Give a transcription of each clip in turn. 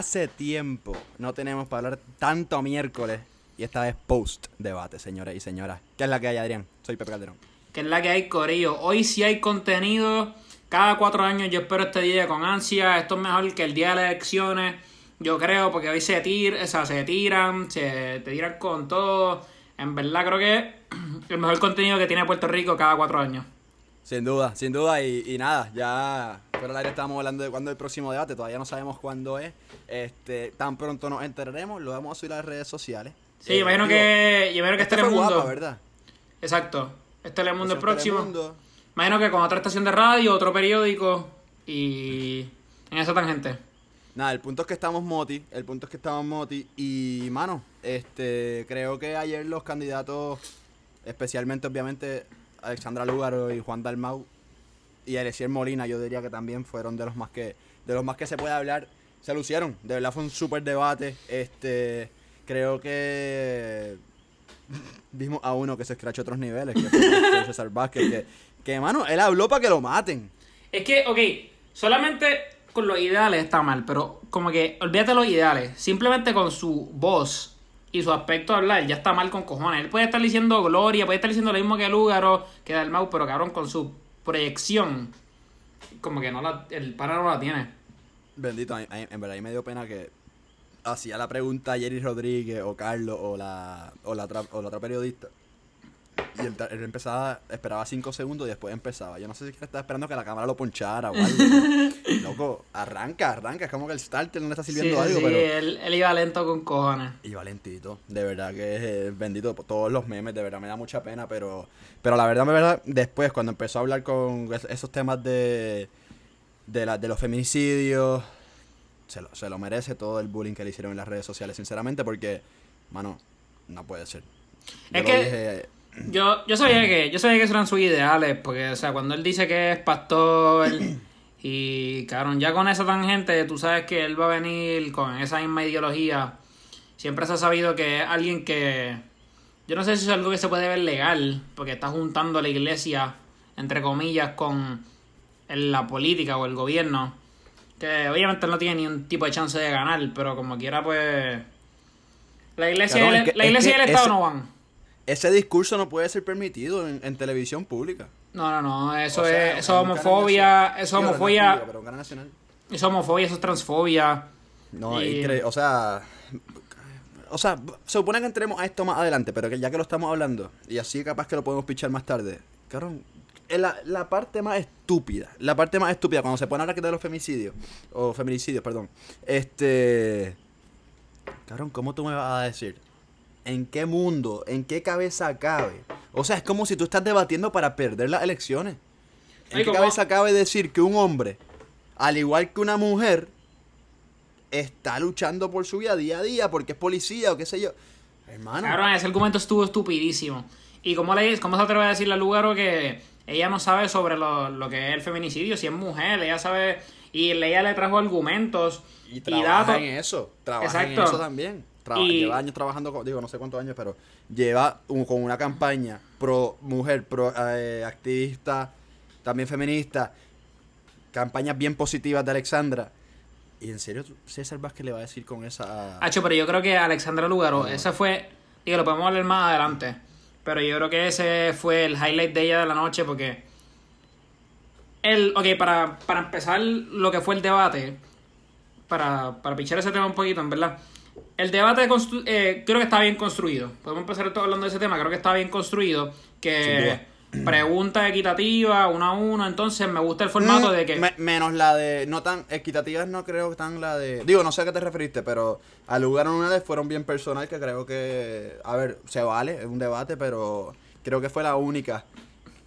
hace tiempo no tenemos para hablar tanto miércoles y esta vez post debate, señores y señoras. ¿Qué es la que hay, Adrián? Soy Pepe Calderón. Que es la que hay, Corillo. Hoy sí hay contenido. Cada cuatro años yo espero este día con ansia. Esto es mejor que el día de las elecciones. Yo creo, porque hoy se, tir, o sea, se tiran, se te tiran con todo. En verdad creo que el mejor contenido que tiene Puerto Rico cada cuatro años. Sin duda, sin duda. Y, y nada, ya fuera el aire estábamos hablando de cuándo es el próximo debate. Todavía no sabemos cuándo es. Este, tan pronto nos enteraremos. Lo vamos a subir a las redes sociales. Sí, yo imagino que, yo imagino que este fue Telemundo. guapa, ¿verdad? Exacto. Este Telemundo el próximo. Telemundo. Imagino que con otra estación de radio, otro periódico y en esa tangente. Nada, el punto es que estamos moti, el punto es que estamos moti y mano, este, creo que ayer los candidatos, especialmente obviamente Alexandra Lúgaro y Juan Dalmau y Eliezer Molina, yo diría que también fueron de los más que, de los más que se puede hablar, se lucieron, de verdad fue un súper debate, este, creo que vimos a uno que se escrachó otros niveles, que fue él habló para que lo maten. Es que, ok, solamente con los ideales está mal, pero como que olvídate los ideales. Simplemente con su voz y su aspecto de hablar ya está mal con cojones. Él puede estar diciendo gloria, puede estar diciendo lo mismo que Lúgaro, que Dalmau, pero cabrón, con su proyección, como que no la, el pana no la tiene. Bendito, en verdad, a me dio pena que hacía la pregunta Jerry Rodríguez o Carlos o la, o la, otra, o la otra periodista. Y él, empezaba, esperaba cinco segundos y después empezaba. Yo no sé si estaba esperando que la cámara lo ponchara o algo. Loco, arranca, arranca. Es como que el starter no le está sirviendo sí, algo, sí, pero. él, él iba lento con cojones. Y valentito, de verdad que es bendito por todos los memes, de verdad me da mucha pena, pero pero la verdad, de verdad, después cuando empezó a hablar con es- esos temas de de, la, de los feminicidios, se lo, se lo merece todo el bullying que le hicieron en las redes sociales, sinceramente, porque, mano, no puede ser. Yo Es lo que- dije, Yo, yo sabía que, yo sabía que esos eran sus ideales, porque, o sea, cuando él dice que es pastor y, cabrón, ya con esa tangente, tú sabes que él va a venir con esa misma ideología. Siempre se ha sabido que es alguien que, yo no sé si es algo que se puede ver legal, porque está juntando a la iglesia, entre comillas, con la política o el gobierno, que obviamente no tiene ni un tipo de chance de ganar, pero como quiera, pues... La iglesia, y el, la es iglesia y el Estado no van. Ese discurso no puede ser permitido en, en televisión pública. No, no, no, eso O sea, es, eso homofobia, eso homofobia, pero nacional. eso es homofobia, eso es transfobia. No, Y- increíble. O sea. O sea, se supone que entremos a esto más adelante, pero que ya que lo estamos hablando, y así capaz que lo podemos pichar más tarde. Cabrón, es la, la parte más estúpida. La parte más estúpida, cuando se pone a hablar de los femicidios, o feminicidios, perdón. Este. Cabrón, ¿cómo tú me vas a decir? ¿En qué mundo, en qué cabeza cabe? O sea, es como si tú estás debatiendo para perder las elecciones. ¿En Ay, qué ¿cómo? cabeza cabe decir que un hombre, al igual que una mujer, está luchando por su vida día a día porque es policía o qué sé yo? Hermano, Cabrón, ese argumento estuvo estupidísimo. ¿Y cómo, le, cómo se atreve a decirle al Lugaro que ella no sabe sobre lo, lo que es el feminicidio? Si es mujer, ella sabe... Y ella le trajo argumentos y y, datos. en eso, trabaja en Exacto. eso también. Traba- Y- Lleva años trabajando, con, digo, no sé cuántos años, pero lleva un- con una campaña pro mujer, pro eh, activista, también feminista, campañas bien positivas de Alexandra. Y en serio, César Vázquez le va a decir con esa... Hacho, pero yo creo que Alexandra Lugaro, ese fue... Digo, lo podemos hablar más adelante. Pero yo creo que ese fue el highlight de ella de la noche porque... El, ok, para, para empezar lo que fue el debate, para, para pichar ese tema un poquito, en verdad. El debate constru- eh, creo que está bien construido. Podemos empezar todo hablando de ese tema. Creo que está bien construido. Que pregunta equitativa, uno a uno. Entonces me gusta el formato Mm, de que... me- menos la de. No tan equitativas, no creo que tan la de. Digo, no sé a qué te referiste, pero al lugar en una de fueron bien personal, que creo que. A ver, se vale, es un debate, pero creo que fue la única.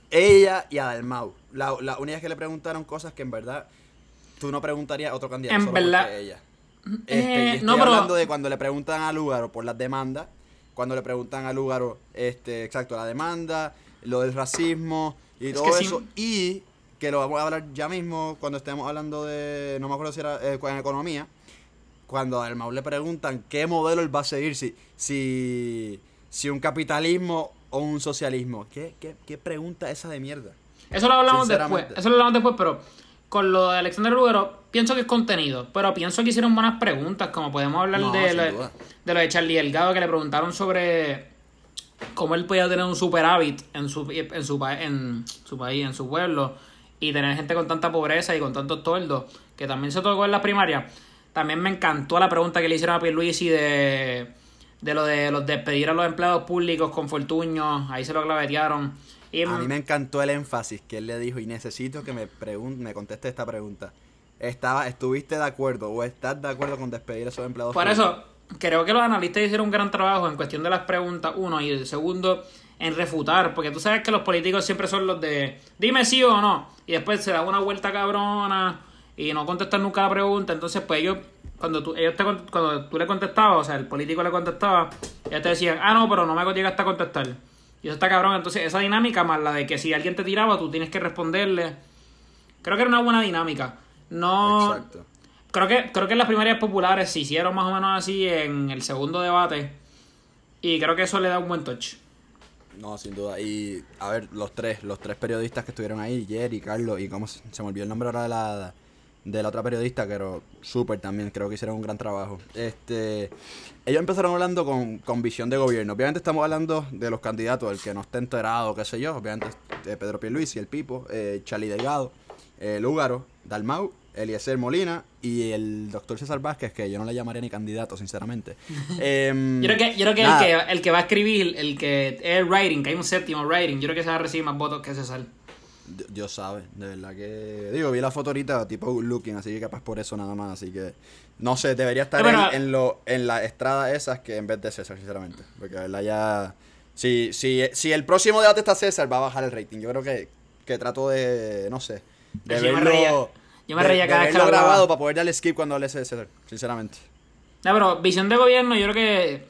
Ella y Adalmau. La, la única que le preguntaron cosas que en verdad tú no preguntarías a otro candidato. En solo verdad- ella. Eh, Este, y estoy no, pero- hablando de cuando le preguntan a Lugaro por las demandas, cuando le preguntan a Lugaro, este, exacto, la demanda, lo del racismo y Es todo sí. eso, y que lo vamos a hablar ya mismo cuando estemos hablando de, no me acuerdo si era eh, en economía, cuando al Mau le preguntan qué modelo él va a seguir, si, si, si un capitalismo o un socialismo. ¿Qué, qué, qué pregunta esa de mierda? Eso lo hablamos después. Eso lo hablamos después, pero con lo de Alexander Lugaro, pienso que es contenido, pero pienso que hicieron buenas preguntas, como podemos hablar No, de, lo, de lo de Charlie Delgado, que le preguntaron sobre cómo él podía tener un superávit en su, en su, en su país, en su pueblo, y tener gente con tanta pobreza y con tantos tordos, que también se tocó en las primarias. También me encantó la pregunta que le hicieron a Pierluisi de, de lo de los despedir a los empleados públicos con fortuños, ahí se lo clavetearon. Y A mí me encantó el énfasis que él le dijo y necesito que me pregun me conteste esta pregunta. Estaba, ¿Estuviste de acuerdo o estás de acuerdo con despedir a esos empleados? Por públicos? eso, creo que los analistas hicieron un gran trabajo en cuestión de las preguntas, uno, y el segundo, en refutar, porque tú sabes que los políticos siempre son los de, dime sí o no, y después se da una vuelta cabrona y no contestan nunca la pregunta, entonces pues ellos, cuando tú, ellos te, cuando tú le contestabas, o sea, el político le contestaba, ellos te decían, ah, no, pero no me llegaste a contestar. Y eso está cabrón, entonces esa dinámica más la de que si alguien te tiraba, tú tienes que responderle. Creo que era una buena dinámica. No, Exacto. Creo que, creo que en las primarias populares se hicieron más o menos así en el segundo debate. Y creo que eso le da un buen touch. No, sin duda. Y a ver, los tres, los tres periodistas que estuvieron ahí, Jerry, Carlos y cómo se, se me olvidó el nombre ahora de la de la otra periodista, pero súper también, creo que hicieron un gran trabajo. Este, ellos empezaron hablando con, con visión de gobierno. Obviamente estamos hablando de los candidatos, el que no esté enterado, qué sé yo, obviamente eh, Pedro Pierluisi, el Pipo, eh, Charlie Delgado, eh, Lúgaro, Dalmau, Eliezer Molina y el doctor César Vázquez, que yo no le llamaría ni candidato, sinceramente. Em, Yo creo que, yo creo que, el, que el que va a escribir, el que es el writing, que hay un séptimo writing, yo creo que se va a recibir más votos que César. Di- Dios sabe, de verdad que. Digo, vi la foto ahorita, tipo good looking, así que capaz por eso nada más. Así que. No sé, debería estar en, en lo, en la estrada esas que en vez de César, sinceramente. Porque de verdad ya. Si, si, si el próximo debate está César, va a bajar el rating. Yo creo que, que trato de. No sé. De Yo me reía- yo me de- reía de cada vez que grabado para poder darle skip cuando hable de César, sinceramente. No, pero visión de gobierno, yo creo que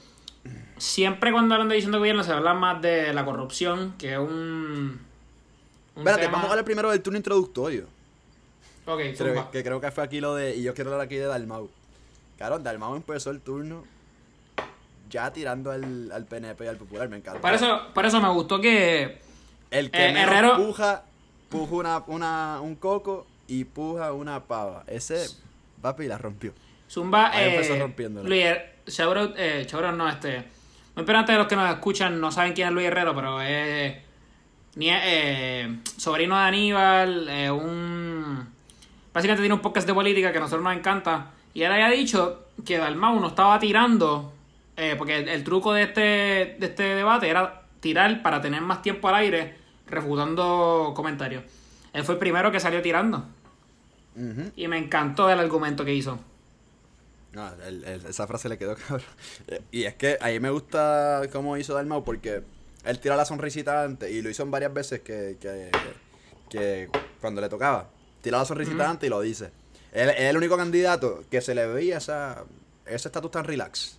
siempre cuando hablan de visión de gobierno se habla más de la corrupción, que es un. Espérate, tema- vamos a hablar primero del turno introductorio. Ok, Creo, que creo que fue aquí lo de. Y yo quiero hablar aquí de Dalmau. Claro, Dalmau empezó el turno ya tirando al, al PNP y al Popular, me encanta. Por eso, por eso me gustó que. el que eh, Herrero- puja, puja una, una, un coco y puja una pava. Ese, papi, la rompió. Zumba, Ahí eh, empezó rompiéndola. Luis, Shoutout, eh, no, este. Muy penante de los que nos escuchan no saben quién es Luis Herrero, pero es. Eh, sobrino de Aníbal, eh, un. Básicamente tiene un podcast de política que a nosotros nos encanta. Y él había dicho que Dalmau no estaba tirando. eh, porque el, el truco de este, de este debate era tirar para tener más tiempo al aire, refutando comentarios. Él fue el primero que salió tirando. Y me encantó el argumento que hizo. No, el- el- esa frase le quedó cabrón. Eh, Y es que a mí me gusta cómo hizo Dalmau porque él tira la sonrisita antes y lo hizo en varias veces que, que, que cuando le tocaba. Tira la sonrisita antes y lo dice. Él es el único candidato que se le veía esa, ese estatus tan relax.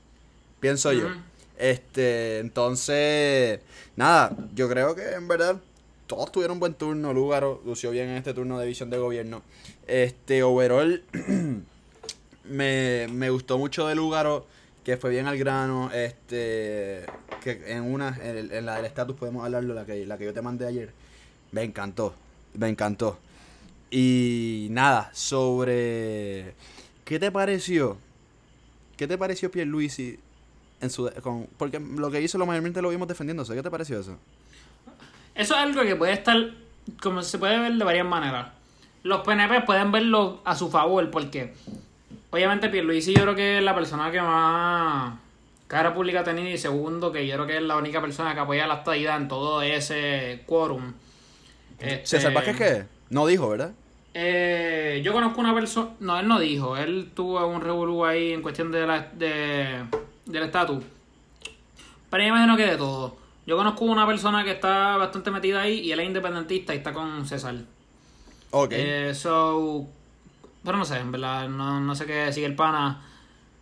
Pienso yo. Este, entonces, nada, yo creo que en verdad todos tuvieron un buen turno. Lúgaro lució bien en este turno de visión de gobierno. Este, overall, me, me gustó mucho de Lúgaro, que fue bien al grano. Este, que en una, en, la del estatus podemos hablarlo, la que, la que yo te mandé ayer. Me encantó, me encantó. Y nada, sobre. ¿Qué te pareció? ¿Qué te pareció Pierluisi en su con porque lo que hizo lo mayormente lo vimos defendiéndose? ¿Qué te pareció eso? Eso es algo que puede estar, como se puede ver de varias maneras. Los PNP pueden verlo a su favor porque, obviamente, Pierluisi yo creo que es la persona que más cara pública ha tenido y segundo, que yo creo que es la única persona que apoya la estadidad en todo ese quórum. Este, ¿César Vázquez qué? No dijo, ¿verdad? Eh, yo conozco una persona. No, él no dijo. Él tuvo un revolú ahí en cuestión de la, de, del estatus. Pero yo imagino que de todo. Yo conozco una persona que está bastante metida ahí y él es independentista y está con César. Ok. Eh, so, pero no sé, en verdad, no, no sé qué sigue el pana.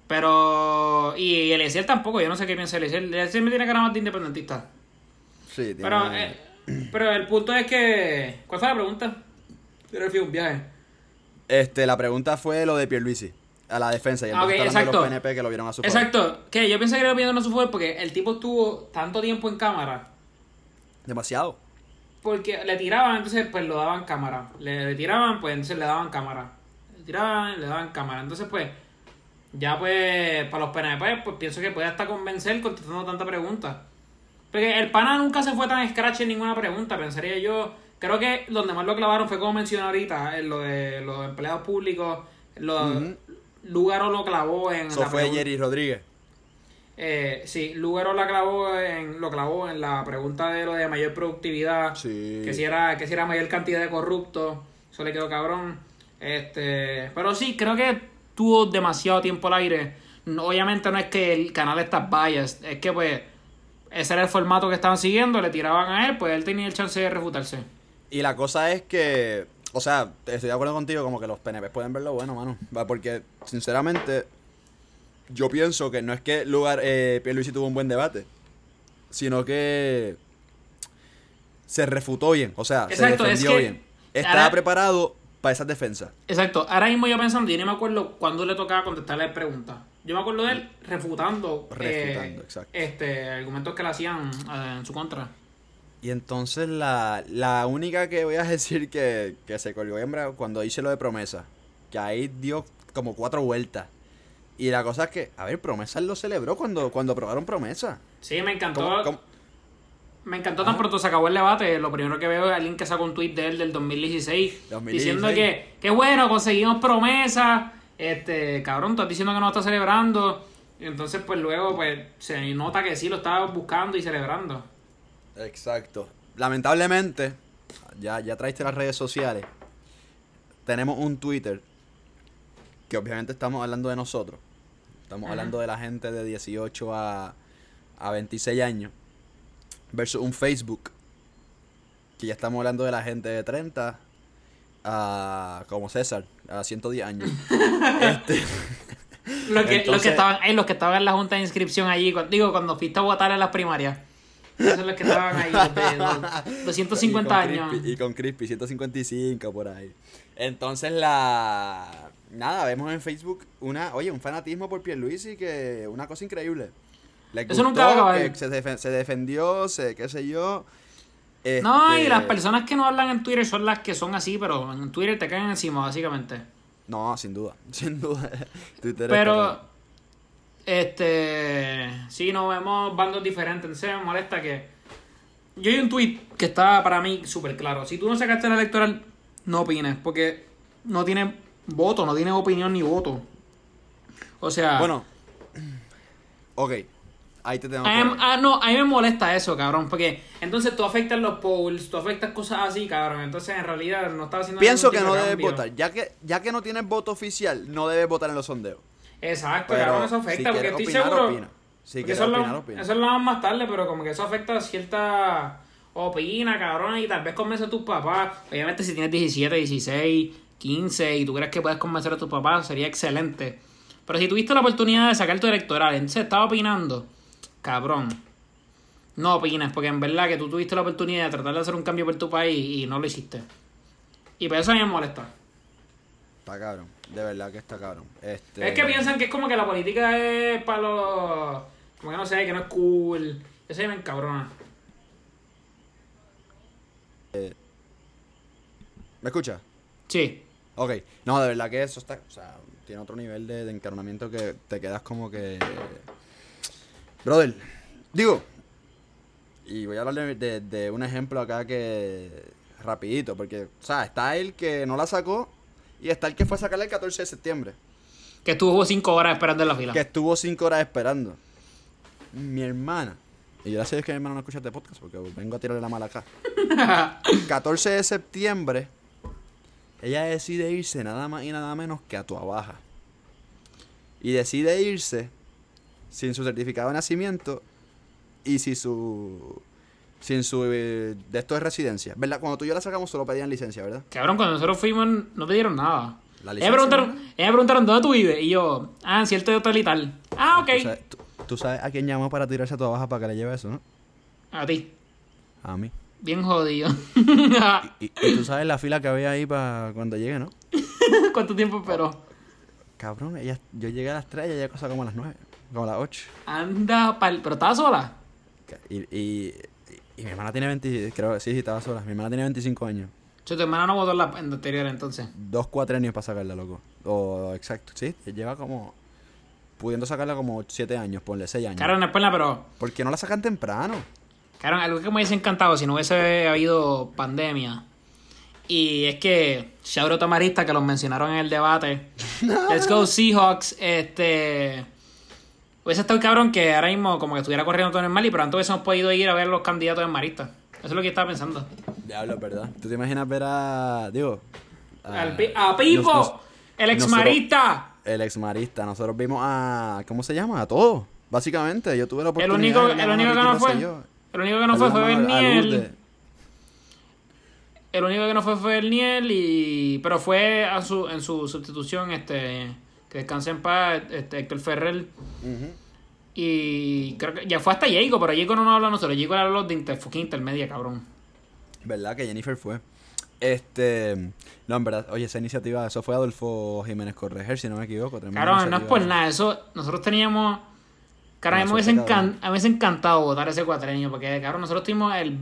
Pero. Y Eliezer tampoco, yo no sé qué piensa Eliezer. Eliezer me tiene cara más de independentista. sí, tiene- Pero, eh, pero el punto es que. ¿Cuál fue la pregunta? Yo le fui un viaje. Este, la pregunta fue lo de Pierluisi. A la defensa. Y Ah, ok, entonces está hablando de los exacto. PNP que lo vieron a su favor. Exacto, que yo pensé que era opinión a su favor porque el tipo estuvo tanto tiempo en cámara. Demasiado. porque le tiraban, entonces pues lo daban cámara. Le, le tiraban, pues entonces le daban cámara. Le tiraban, le daban cámara. Entonces pues, ya pues, para los PNP, pues pienso que puede hasta convencer contestando tanta pregunta. Porque el pana nunca se fue tan scratch en ninguna pregunta, pensaría yo. Creo que donde más lo clavaron fue como mencioné ahorita, en lo de los empleados públicos. Lo, Ujú. Lugaro lo clavó en Eso la fue Jerry Rodríguez. eh, sí, Lugaro la clavó en, lo clavó en la pregunta de lo de mayor productividad. Sí. Que si era, que si era mayor cantidad de corruptos. Eso le quedó cabrón. Este. Pero sí, creo que tuvo demasiado tiempo al aire. No- obviamente no es que el canal está biased. Es que pues. Ese era el formato que estaban siguiendo. Le tiraban a él, pues él tenía el chance de refutarse. Y la cosa es que, o sea, estoy de acuerdo contigo, como que los PNP pueden verlo bueno, mano. Va, Porque, sinceramente, yo pienso que no es que lugar eh, Pierluisi tuvo un buen debate, sino que se refutó bien, o sea, Exacto, se es defendió que bien. Estaba ahora- preparado para esas defensas. Exacto. Ahora mismo yo pensando, yo no me acuerdo cuándo le tocaba contestarle preguntas. Yo me acuerdo de él refutando, Refutando, eh, exacto. este argumentos que le hacían eh, en su contra. Y entonces la, la única que voy a decir que, que se colgó hembra cuando hice lo de promesa, que ahí dio como cuatro vueltas. Y la cosa es que, a ver, promesa lo celebró cuando, cuando aprobaron promesa. Sí, me encantó. ¿Cómo- cómo? Me encantó tan pronto se acabó el debate. Lo primero que veo es alguien que sacó un tweet de él del 2016, 2016. diciendo que, que bueno, conseguimos promesas. Este, cabrón, estás diciendo que no lo estás celebrando. Y entonces, pues luego, pues se nota que sí lo estaba buscando y celebrando. Exacto. Lamentablemente, ya, ya traiste las redes sociales. Tenemos un Twitter que obviamente estamos hablando de nosotros. Estamos Ajá. hablando de la gente de 18 a, a 26 años. Versus un Facebook que ya estamos hablando de la gente de 30 a como César, a 110 años. este, Los que, los que estaban, eh, los que estaban en la junta de inscripción allí, digo, cuando fuiste a votar en las primarias. Esos son los que estaban ahí, de los 250 y con años. Crispy- y con Crispy, 155 por ahí. Entonces la... Nada, vemos en Facebook una, oye, un fanatismo por Pierluisi que una cosa increíble. Les Eso nunca va a acabar. se, defen- se defendió, se, qué sé yo. No, y Este, las personas que no hablan en Twitter son las que son así, pero en Twitter te caen encima, básicamente. No, sin duda, sin duda. Twitter Pero, este, sí, nos vemos bandos diferentes. Entonces me molesta que. Yo hay un tweet que está para mí súper claro. Si tú no sacaste la electoral, no opines, porque no tiene voto, no tiene opinión ni voto. O sea. Bueno, ok, ahí te tengo que... ah, no, a mí me molesta eso, cabrón, porque entonces tú afectas los polls, tú afectas cosas así, cabrón. Entonces en realidad no estás haciendo Pienso que no de debes votar. Ya que, ya que no tienes voto oficial, no debes votar en los sondeos. Exacto, Pero cabrón, eso si afecta, porque quieres estoy opinar, seguro. opina. Si porque eso, opinar, lo, opina. eso lo hablamos más tarde, pero como que eso afecta a cierta opina, cabrón, y tal vez convence a tus papás. Obviamente, si tienes 17, 16, 15 y tú crees que puedes convencer a tus papás, sería excelente. Pero si tuviste la oportunidad de sacar tu electoral, entonces estás opinando, cabrón. No opines, porque en verdad que tú tuviste la oportunidad de tratar de hacer un cambio por tu país y no lo hiciste. Y por eso a mí me molesta. Está cabrón, de verdad que está cabrón. Este... Es que piensan que es como que la política es para los. Como que no sé, que no es cool. Eso me encabrona. ¿Me escuchas? Sí. Ok, no, de verdad que eso está, o sea, tiene otro nivel de, de encarnamiento que te quedas como que... Brother, digo, y voy a hablar de, un ejemplo acá que, rapidito, porque, o sea, está el que no la sacó y está el que fue a sacarla el 14 de septiembre, Que estuvo cinco horas esperando en la fila. que estuvo cinco horas esperando. Mi hermana, y gracias a Dios que mi hermana no escucha este podcast, porque vengo a tirarle la mala acá. 14 de septiembre, ella decide irse nada más y nada menos que a Tua Baja. Y decide irse sin su certificado de nacimiento y sin su. sin su. eh, de esto de residencia. ¿Verdad? Cuando tú y yo la sacamos, solo pedían licencia, ¿verdad? Cabrón, cuando nosotros fuimos, no te dieron nada. La licencia, me preguntaron, dónde tú vives. Y yo, ah, en cierto hotel y tal. Ah, ok. Tú sabes, tú- tú sabes a quién llamó para tirarse a Tua Baja para que le lleve eso, ¿no? A ti. A mí. Bien jodido. Y, y tú sabes la fila que había ahí para cuando llegue, ¿no? ¿Cuánto tiempo esperó? Cabrón, ella, yo llegué a las 3 y ella cosa como a las 9, como a las 8. Anda, pal... pero estaba sola. Y, y, Y mi hermana tiene 20, creo, sí, sí, estaba sola. Mi hermana tiene 25 años. Yo, tu hermana no votó en la, en anterior entonces. Dos cuatrenios para sacarla, loco. O exacto, sí, lleva como pudiendo sacarla como 7 años, ponle 6 años. Claro, no es pero. ¿Por qué no la sacan temprano? Claro, algo que me hubiese encantado si no hubiese habido pandemia. Y es que Shauro Tamarista, que los mencionaron en el debate. Let's go Seahawks. Este. Hubiese estado cabrón que ahora mismo como que estuviera corriendo todo normal y pronto hubiésemos podido ir a ver los candidatos en Marista. Eso es lo que estaba pensando. Diablo, ¿verdad? ¿Tú te imaginas ver a. Digo. Al pi- ¡A Pipo! nos- nos- ¡El ex nosotros- marista! El ex marista. Nosotros vimos a. ¿Cómo se llama? A todos. Básicamente. Yo tuve la El oportunidad. único, de el a único que no fue. El único que no fue fue A. Berniel. El único que no fue fue el Niel y pero fue a su en su sustitución este que descanse en paz este Héctor Ferrer y creo que ya fue hasta Jacob, pero Jacob no nos habla a nosotros, Jacob era los de inter, fucking intermedia, cabrón. ¿Verdad que Jennifer fue? Este. No, en verdad. Oye, esa iniciativa. Eso fue Adolfo Jiménez Correger, si no me equivoco. Cabrón, no es por nada, eso nosotros teníamos me hubiese, encan- cabrón. me hubiese encantado votar ese cuatrenio, porque cabrón, nosotros tuvimos el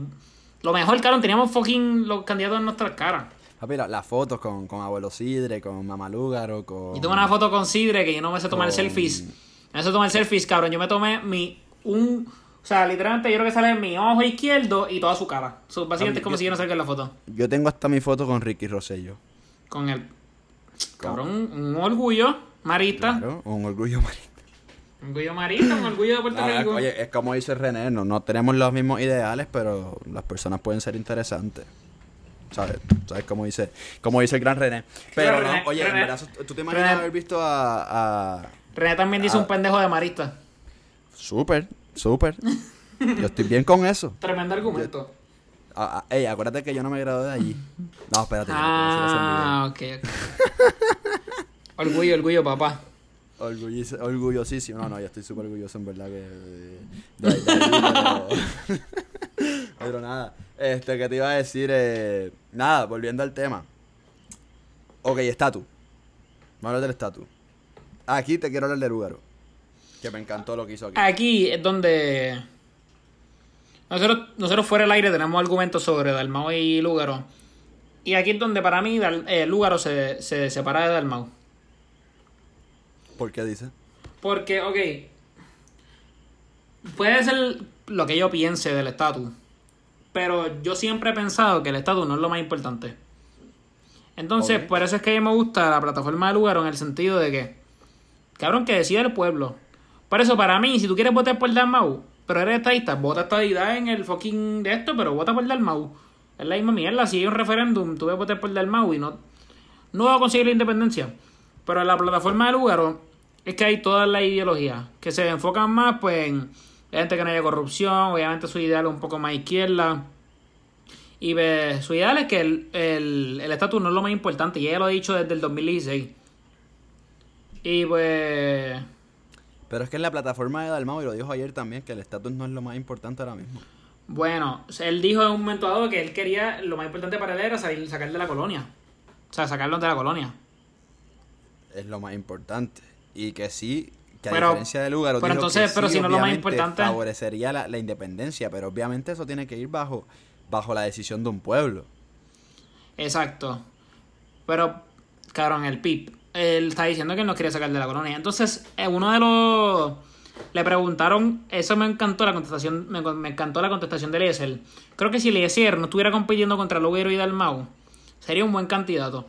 lo mejor, cabrón, teníamos fucking los candidatos en nuestras caras. Papi, la- las fotos con, con Abuelo Sidre, con Mamá Lúgaro, con. Yo tomé una foto con Sidre que yo no me sé tomar Con- selfies. No me sé tomar selfies, cabrón. Yo me tomé mi. un O sea, literalmente yo creo que sale mi ojo izquierdo y toda su cara. So, básicamente es como yo- si yo no salga en la foto. Yo tengo hasta mi foto con Ricky Rosello. Con el. Cabrón, un orgullo marista. Claro, un orgullo marista. Un orgullo marista, un orgullo de Puerto Rico. oye, es como dice René, no, no tenemos los mismos ideales, pero las personas pueden ser interesantes. ¿Sabes? ¿Sabes cómo dice, como dice el gran René? Pero René, no, oye, en verdad, ¿tú te imaginas René. haber visto a... a... René también dice un pendejo de marista. Súper, súper. Yo estoy bien con eso. Tremendo argumento. Ah, ey, acuérdate que yo no me gradué de allí. No, espérate. yo no Ah, ok, ok. orgullo, orgullo, papá. Orgulliz- orgullosísimo. No, no, yo estoy súper orgulloso en verdad que... De, de pero... nada. Este, que te iba a decir... Eh... Nada, volviendo al tema. Ok, estatus. Vamos a hablar del estatus. Aquí te quiero hablar de Lugaro. Que me encantó lo que hizo aquí. Aquí es donde nosotros, nosotros fuera del aire tenemos argumentos sobre Dalmau y Lúgaro. Y aquí es donde para mí Dal- eh, Lúgaro se, se separa de Dalmau. ¿Por qué dice? Porque, ok, puede ser lo que yo piense del estatus, pero yo siempre he pensado que el estatus no es lo más importante. Entonces, por eso es que a mí me gusta la plataforma de Lugaro en el sentido de que, cabrón, que decida el pueblo. Por eso, para mí, si tú quieres votar por Dalmau, pero eres estadista, vota estadidad en el fucking de esto, pero vota por Dalmau. Es la misma mierda. Si hay un referéndum, tú vas a votar por Dalmau y no, no va a conseguir la independencia. Pero en la plataforma de Lugaro es que hay todas las ideologías que se enfocan más pues en gente que no haya corrupción, obviamente su ideal es un poco más izquierda. Y pues, su ideal es que el el- el estatus no es lo más importante, y ella lo ha dicho desde el 2016. Y pues... Pero es que en la plataforma de Dalmau, y lo dijo ayer también, que el estatus no es lo más importante ahora mismo. Bueno, él dijo en un momento dado que él quería, lo más importante para él era salir, sacar de la colonia. O sea, sacarlos de la colonia. es lo más importante. Y que sí, que a Pero- diferencia de lugar, pero entonces, pero si no es lo más importante- favorecería la, la independencia, pero obviamente eso tiene que ir bajo, bajo la decisión de un pueblo. Exacto. Pero, cabrón, el PIP, él está diciendo que él no quería sacar de la colonia. Entonces, eh, uno de los... Le preguntaron, eso me encantó la contestación, me, me encantó la contestación de Eliezer. Creo que si Eliezer no estuviera compitiendo contra Loguero y Dalmau, sería un buen candidato.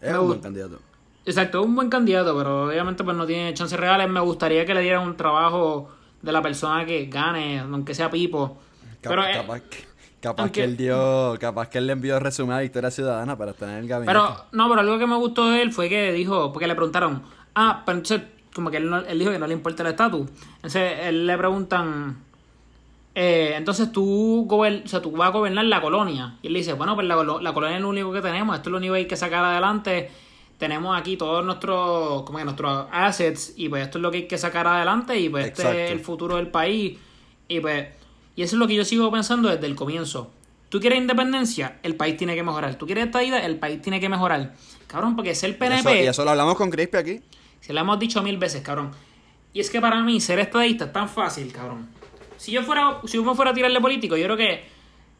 Es Me un buen candidato. Exacto, es un buen candidato, pero obviamente pues no tiene chances reales. Me gustaría que le dieran un trabajo de la persona que gane, aunque sea Pipo. Cap- Pero, eh, capaz que, capaz aunque- que él dio, capaz que él le envió resumen a Victoria Ciudadana para estar en el gabinete. Pero, no, pero algo que me gustó de él fue que dijo, porque le preguntaron, ah, pero entonces, como que él, no- él dijo que no le importa el estatus. Entonces, él le preguntan, eh, entonces tú, gober- o sea, tú vas a gobernar la colonia. Y él le dice, bueno, pues la, la colonia es lo único que tenemos, esto es lo único que hay que sacar adelante. Tenemos aquí todos nuestros, como que nuestros assets, y pues esto es lo que hay que sacar adelante, y pues este es el futuro del país. Y pues, y eso es lo que yo sigo pensando desde el comienzo. Tú quieres independencia, el país tiene que mejorar. Tú quieres estadidad, el país tiene que mejorar. Cabrón, porque ser Y PNP, eso, y eso lo hablamos con Crispy aquí. se lo hemos dicho mil veces, cabrón. Y es que para mí ser estadista es tan fácil, cabrón. Si yo fuera, si yo me fuera a tirarle político, yo creo que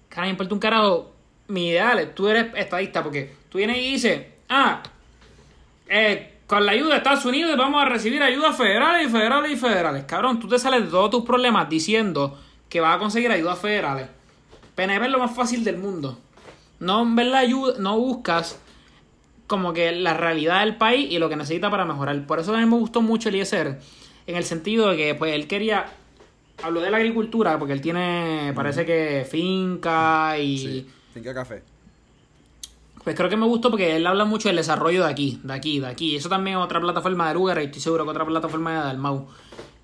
cara, me importa un carajo. Mi ideal es, tú eres estadista, porque tú vienes y dices, ah, eh, con la ayuda de Estados Unidos vamos a recibir ayudas federales y federales y federales. Cabrón, tú te sales de todos tus problemas diciendo que vas a conseguir ayudas federales. PNP es lo más fácil del mundo. No ver la ayuda, no buscas como que la realidad del país y lo que necesita para mejorar. Por eso a mí me gustó mucho Eliezer, en el sentido de que pues él quería, habló de la agricultura, porque él tiene, parece que finca y... Sí, finca café. Pues creo que me gustó porque él habla mucho del desarrollo de aquí, de aquí, de aquí. Eso también es otra plataforma de Lugar y estoy seguro que otra plataforma de Dalmau.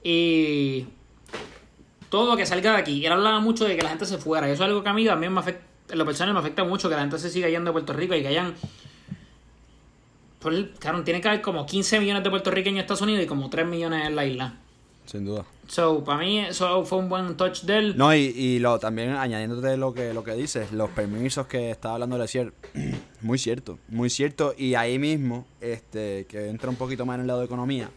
Y todo lo que salga de aquí. Él hablaba mucho de que la gente se fuera. Y eso es algo que a mí también me afecta, en lo personal me afecta mucho, que la gente se siga yendo de Puerto Rico y que hayan... Pues, claro, tiene que haber como 15 millones de puertorriqueños en Estados Unidos y como 3 millones en la isla. Sin duda. So, para mí eso fue un buen touch de él. No, y, y lo, también añadiéndote lo que, lo que dices, los permisos que estaba hablando decir, muy cierto, muy cierto. Y ahí mismo, este, que entra un poquito más en el lado de economía,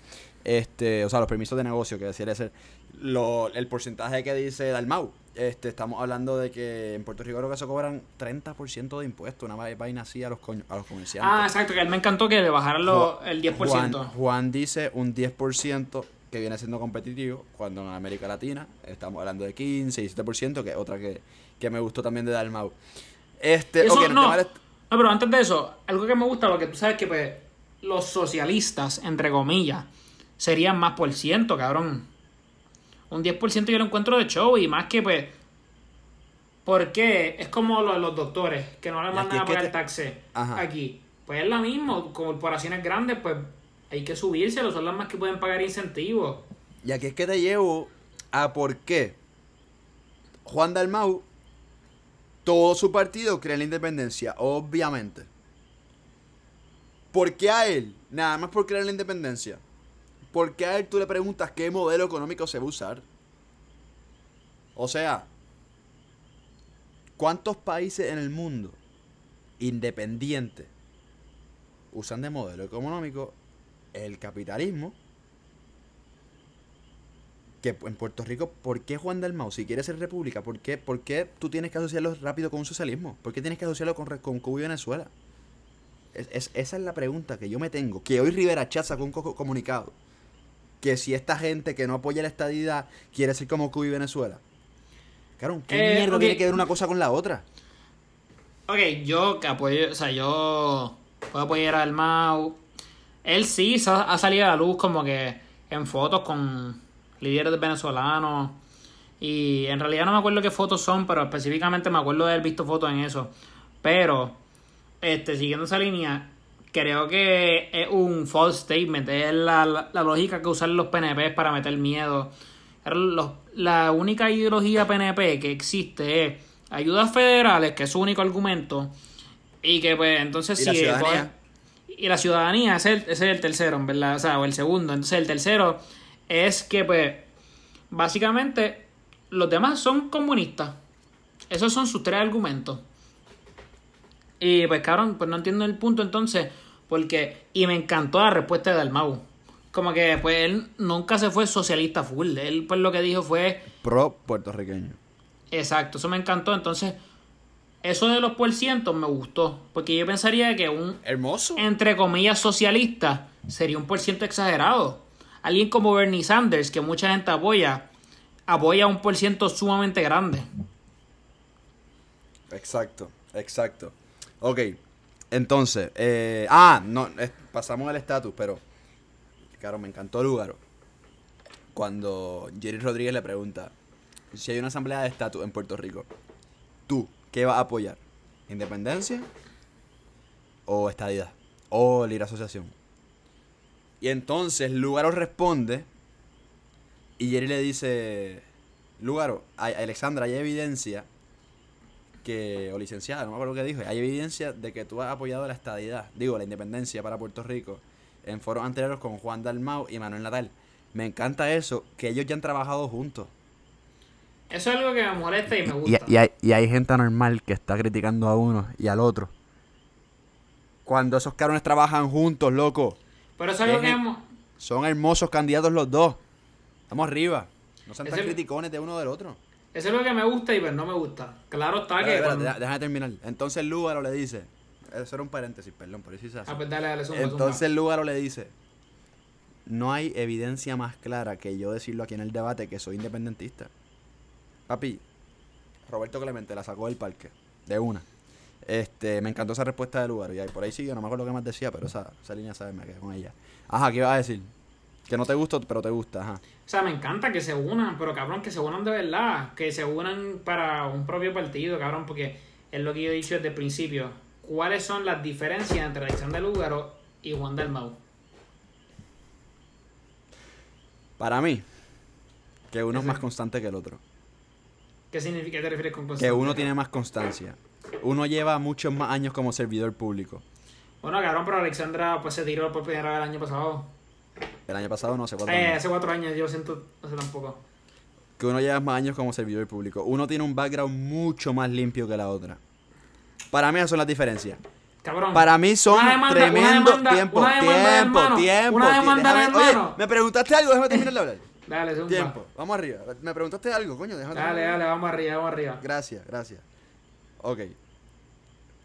este, o sea, los permisos de negocio, que decía ser lo, el porcentaje que dice Dalmau. Este, estamos hablando de que en Puerto Rico creo que se cobran 30% de impuestos, una vaina así a los, a los comerciantes. Ah, exacto, que a él me encantó que le bajaran lo- el 10%. Juan, Juan dice un 10% que viene siendo competitivo, cuando en América Latina estamos hablando de 15 y 17%, que es otra que, que me gustó también de Dalmau. Este, Eso ok, en el no, pero antes de eso, algo que me gusta, lo que tú sabes que pues, los socialistas, entre comillas, serían más por ciento, cabrón. Un 10% yo lo encuentro de show y más que pues... ¿Por qué? Es como lo de los doctores, que no le mandan a pagar te- taxes Ajá. aquí. Pues es lo mismo, corporaciones grandes, pues hay que subírselo, son las más que pueden pagar incentivos. Y aquí es que te llevo a por qué Juan Dalmau, todo su partido cree en la independencia, obviamente. ¿Por qué a él? Nada más por creer en la independencia. ¿Por qué a él tú le preguntas qué modelo económico se va a usar? O sea, ¿cuántos países en el mundo independientes usan de modelo económico el capitalismo? que en Puerto Rico, ¿por qué Juan Dalmau, si quiere ser república, ¿por qué, por qué tú tienes que asociarlo rápido con un socialismo? ¿Por qué tienes que asociarlo con, con Cuba y Venezuela? Es, es- esa es la pregunta que yo me tengo. Que hoy Rivera Chat sacó un co- comunicado. Que si esta gente que no apoya la estadidad quiere ser como Cuba y Venezuela. Claro, ¿qué Eh, mierda ok. tiene que ver una cosa con la otra? Ok, yo que apoyo, o sea, yo puedo apoyar al Mau. Él sí ha salido a la luz como que en fotos con líderes venezolanos. Y en realidad no me acuerdo qué fotos son, pero específicamente me acuerdo de haber visto fotos en eso. Pero, este, siguiendo esa línea, creo que es un false statement. Es la, la- la lógica que usan los PNP para meter miedo. Los- la única ideología PNP que existe es ayudas federales, que es su único argumento. Y que, pues, entonces ¿Y si? Y la ciudadanía, ese es, el, ese es el tercero, en verdad, o sea, o el segundo. Entonces el tercero es que, pues, básicamente los demás son comunistas. Esos son sus tres argumentos. Y pues, cabrón, pues no entiendo el punto entonces, porque, y me encantó la respuesta de Dalmau. Como que, pues, él nunca se fue socialista full. Él, pues, lo que dijo fue, Pro puertorriqueño. exacto, eso me encantó. Entonces, eso de los por cientos me gustó, porque yo pensaría que un, Hermoso. entre comillas, socialista sería un por ciento exagerado. Alguien como Bernie Sanders, que mucha gente apoya, apoya un por ciento sumamente grande. Exacto, exacto. Ok, entonces, eh, ah, no, pasamos al estatus, pero, claro, me encantó Lugaro. Cuando Jerry Rodríguez le pregunta si hay una asamblea de estatus en Puerto Rico, ¿tú qué vas a apoyar? ¿Independencia o estadidad? O libre asociación. Y entonces Lugaro responde y Jerry le dice, Lugaro, hay- Alexandra, hay evidencia que, o licenciada, no me acuerdo qué dijo, hay evidencia de que tú has apoyado la estadidad, digo, la independencia para Puerto Rico en foros anteriores con Juan Dalmau y Manuel Natal. Me encanta eso, que ellos ya han trabajado juntos. Eso es algo que me molesta y me gusta. y hay, y hay gente anormal que está criticando a uno y al otro. Cuando esos cabrones trabajan juntos, loco, Pero eso es algo que hemos- son hermosos candidatos los dos. Estamos arriba. No sean tan Ese- criticones de uno del otro. Eso es lo que me gusta y pues no me gusta. Claro está que. Cuando- deja- déjame terminar. Entonces Lúgaro le dice. Eso era un paréntesis, perdón, por eso hice así. Ah, pues dale, dale, zumba, zumba. Entonces Lúgaro le dice. No hay evidencia más clara que yo decirlo aquí en el debate que soy independentista. Papi, Roberto Clemente la sacó del parque. De una. Este, me encantó esa respuesta de Lugaro. Y ahí, por ahí sigue, no me acuerdo qué más decía, pero esa, esa línea, ¿sabes? Me quedé con ella. Ajá, ¿qué ibas a decir? Que no te gusta, pero te gusta, ajá. O sea, me encanta que se unan, pero cabrón, que se unan de verdad. Que se unan para un propio partido, cabrón, porque es lo que yo he dicho desde el principio. ¿Cuáles son las diferencias entre Alexander Lúgaro y Juan Dalmau? Para mí, que uno es más constante que el otro. ¿Qué significa? ¿Qué te refieres con Que constante? uno tiene más constancia. Uno lleva muchos más años como servidor público. Bueno, cabrón, pero Alexandra pues se tiró por primera vez el año pasado. El año pasado no sé cuánto. Eh, años. hace cuatro años, yo siento, no sé tampoco. Que uno lleva más años como servidor público. Uno tiene un background mucho más limpio que la otra. Para mí esas son las diferencias. Cabrón. Para mí son tremendo tiempo, tiempo, tiempo. Oye, me preguntaste algo, déjame terminar de hablar. Dale, zumba. Tiempo, vamos arriba. Me preguntaste algo, coño, déjame Dale, dale, vamos arriba, vamos arriba. Gracias, gracias. Ok.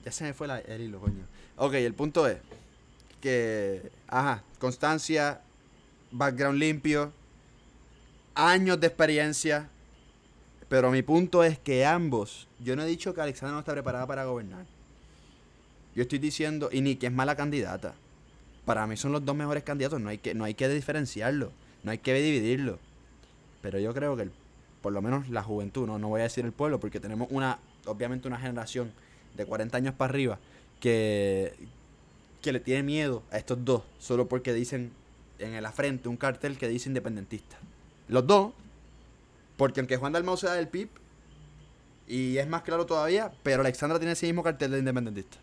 Ya se me fue la- el hilo, coño. Ok, el punto es que, ajá, constancia, background limpio, años de experiencia. Pero mi punto es que ambos, yo no he dicho que Alexandra no está preparada para gobernar. Yo estoy diciendo, y ni que es mala candidata. Para mí son los dos mejores candidatos, no hay que, no hay que diferenciarlo, no hay que dividirlo. Pero yo creo que el- por lo menos la juventud, no, no voy a decir el pueblo, porque tenemos una, obviamente una generación de 40 años para arriba que, que le tiene miedo a estos dos, solo porque dicen en la frente un cartel que dice independentista. Los dos, porque aunque Juan Dalmau sea del PIB, y es más claro todavía, pero Alexandra tiene ese mismo cartel de independentista.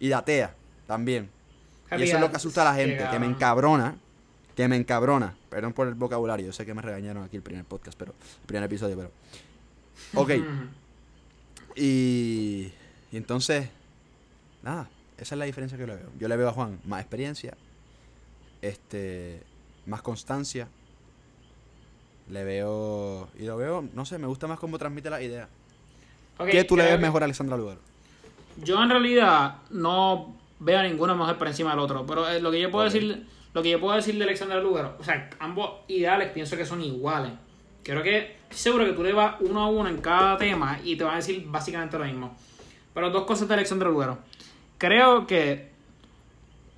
Y de atea también. Y eso es lo que asusta a la gente, que me encabrona, que me encabrona. Perdón por el vocabulario, yo sé que me regañaron aquí el primer podcast, pero el primer episodio, pero... Ok, y, y entonces, nada, esa es la diferencia que yo le veo. Yo le veo a Juan más experiencia, este, más constancia. Le veo, y lo veo, no sé, me gusta más cómo transmite las ideas. Ok, ¿Qué tú le creo ves que- mejor a Alexandra Lugaro? Yo en realidad no veo a ninguno mejor por encima del otro, pero eh, lo que yo puedo decir, lo que yo puedo decir de Alexander Lugaro, o sea, ambos ideales pienso que son iguales. Creo que seguro que tú le vas uno a uno en cada tema y te van a decir básicamente lo mismo. Pero dos cosas de Alexander Lugaro. Creo que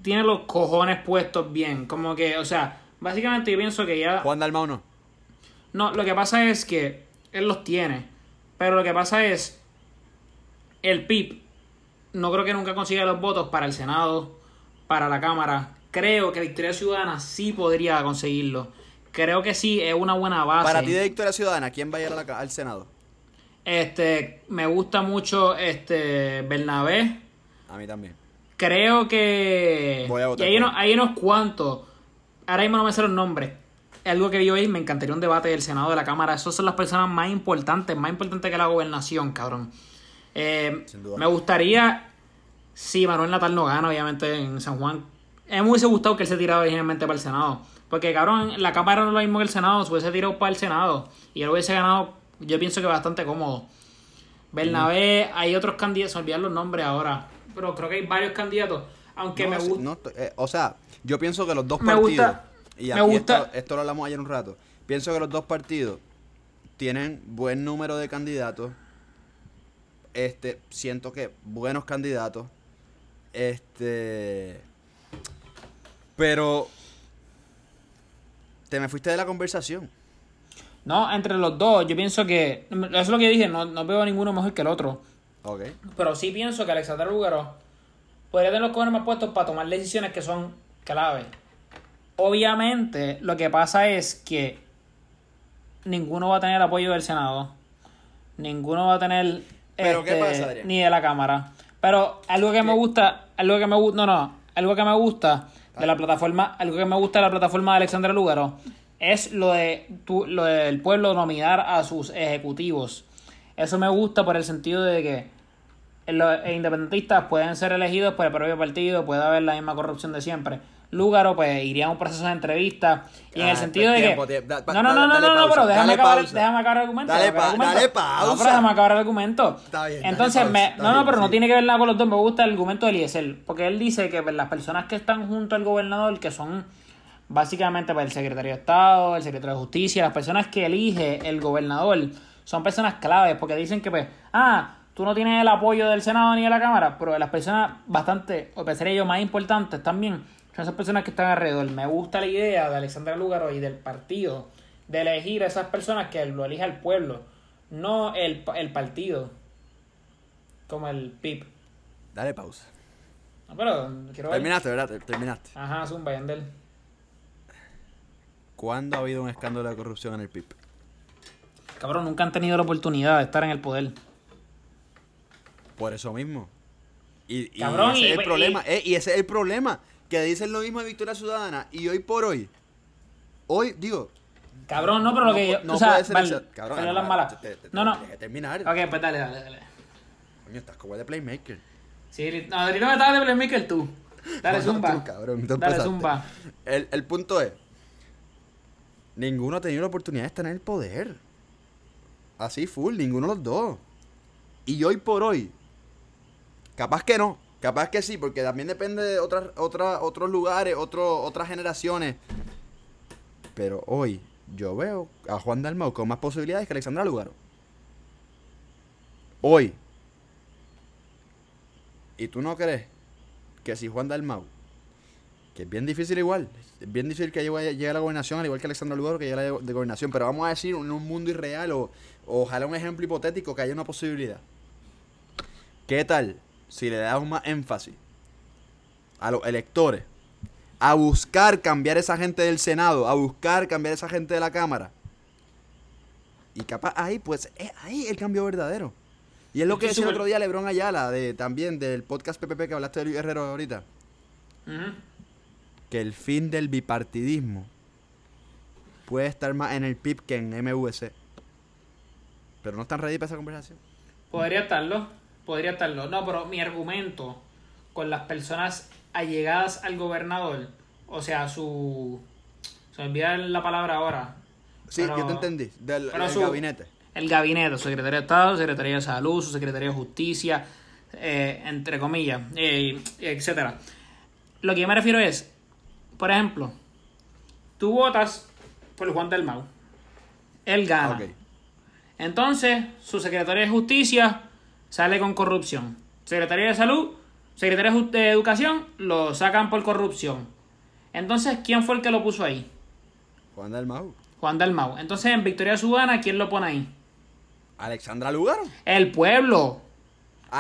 tiene los cojones puestos bien, como que, o sea, básicamente yo pienso que ya Juan Dalmau no. no, lo que pasa es que él los tiene. Pero lo que pasa es. El PIB no creo que nunca consiga los votos para el Senado, para la Cámara. Creo que Victoria Ciudadana sí podría conseguirlo. Creo que sí es una buena base. Para ti de Victoria Ciudadana, ¿quién va a ir a la ca- al Senado? Este, me gusta mucho este Bernabé. A mí también. Creo que. Voy a votar y hay, unos, hay unos cuantos. Ahora mismo no me sé los nombres. Algo que vi hoy, me encantaría un debate del Senado de la Cámara. Esas son las personas más importantes, más importantes que la gobernación, cabrón. Eh, Sin duda. me gustaría. Si Manuel Natal no gana, obviamente, en San Juan. A mí me hubiese gustado que él se tirara originalmente para el Senado. Porque, cabrón, la Cámara no es lo mismo que el Senado. Se hubiese tirado para el Senado. Y él hubiese ganado, yo pienso que bastante cómodo. Bernabé, hay otros candidatos, se me olvidan los nombres ahora. Pero creo que hay varios candidatos. Aunque No, me gusta. no eh, o sea, yo pienso que los dos Me partidos. gusta- y me aquí gusta- Esto, esto lo hablamos ayer un rato. Pienso que los dos partidos tienen buen número de candidatos. Este, siento que buenos candidatos. Este. Pero. Te me fuiste de la conversación. No, entre los dos, yo pienso que. Eso es lo que dije, no, no veo a ninguno mejor que el otro. Ok. Pero sí pienso que Alexander Lugaro podría tener los cojones más puestos para tomar decisiones que son claves. Obviamente, lo que pasa es que ninguno va a tener apoyo del Senado. Ninguno va a tener. ¿Pero qué este, pasa, Adrián? Ni de la Cámara. Pero algo que me gusta. Algo que me gusta. No, no. Algo que me gusta de la plataforma. Algo que me gusta de la plataforma de Alexander Lugaro es lo de tu- lo del pueblo nominar a sus ejecutivos. Eso me gusta por el sentido de que los independentistas pueden ser elegidos por el propio partido, puede haber la misma corrupción de siempre. Lúgaro pues iría a un proceso de entrevista y en Ah, el sentido pues, de que no no no no no, no, pausa, pero déjame acabar, pausa. déjame acabar el argumento Dale déjame acabar el pa- argumento. dale no pausa. pero déjame acabar el argumento Está bien, entonces pausa, no no pero no tiene que ver nada con los dos me gusta el argumento de Eliezer porque él dice que pues, las personas que están junto al gobernador que son básicamente pues, el secretario de Estado, el secretario de Justicia, las personas que elige el gobernador son personas claves porque dicen que pues, ah, tú no tienes el apoyo del Senado ni de la Cámara, pero las personas bastante, o pensaría yo, más importantes también son esas personas que están alrededor. Me gusta la idea de Alexandra Lúgaro y del partido de elegir a esas personas que lo elija el pueblo, no el, el partido, como el PIB. Dale pausa. No, pero quiero ver. Terminaste, ¿verdad? Ter- Terminaste. Ajá, Zumba, Yandel. ¿Cuándo ha habido un escándalo de corrupción en el PIB? Cabrón, nunca han tenido la oportunidad de estar en el poder. Por eso mismo. Y, y Cabrón, ese y- es el y- problema. eh, y ese es el problema. Que dicen lo mismo de Victoria Ciudadana. Y hoy por hoy. Hoy, digo. Cabrón, no, pero lo que yo. no o sea, puede ser vale, ese- Cabrón, pero no, las malas. te- te- te- No, no. Deja de terminar. Ok, pues dale, dale, dale. Coño, estás como de Playmaker. Sí, no, ahorita me estabas de Playmaker tú. Dale, No, Zumba. tú, cabrón, tú dale. Zumba. El, el punto es. Ninguno ha tenido la oportunidad de estar en el poder. Así full, ninguno de los dos. Y hoy por hoy. Capaz que no. Capaz que sí, porque también depende de otras, otras, otros lugares, otro- otras generaciones. Pero hoy yo veo a Juan Dalmau con más posibilidades que Alexandra Lugaro. Hoy. ¿Y tú no crees que si Juan Dalmau que es bien difícil igual. Es bien difícil que llegue, a la gobernación, al igual que Alexandra Lugaro, que llegue a la de gobernación. Pero vamos a decir, en un mundo irreal o ojalá un ejemplo hipotético que haya una posibilidad. ¿Qué tal si le damos más énfasis a los electores a buscar cambiar esa gente del Senado, a buscar cambiar esa gente de la Cámara? Y capaz ahí, pues, es ahí el cambio verdadero. Y es lo que decía el otro día Lebron Ayala, de, también del podcast PPP que hablaste de Luis Herrero ahorita que el fin del bipartidismo puede estar más en el PIB que en MVC. Pero no están ready para esa conversación. Podría estarlo, podría estarlo. No, pero mi argumento con las personas allegadas al gobernador, o sea, su... Se me olvida la palabra ahora. Sí, Pero- yo te entendí. Del, su- gabinete. El gabinete, su secretario de Estado, su secretario de Salud, su secretario de Justicia, eh, entre comillas, eh, etcétera. Lo que yo me refiero es, por ejemplo, tú votas por Juan del Mau. Él gana. Entonces, su secretario de Justicia sale con corrupción. Secretario de Salud, secretario de Educación, lo sacan por corrupción. Entonces, ¿quién fue el que lo puso ahí? Juan del Mau. Juan Dalmau. Entonces, en Victoria Ciudadana, ¿quién lo pone ahí? Alexandra Lugaro. El pueblo.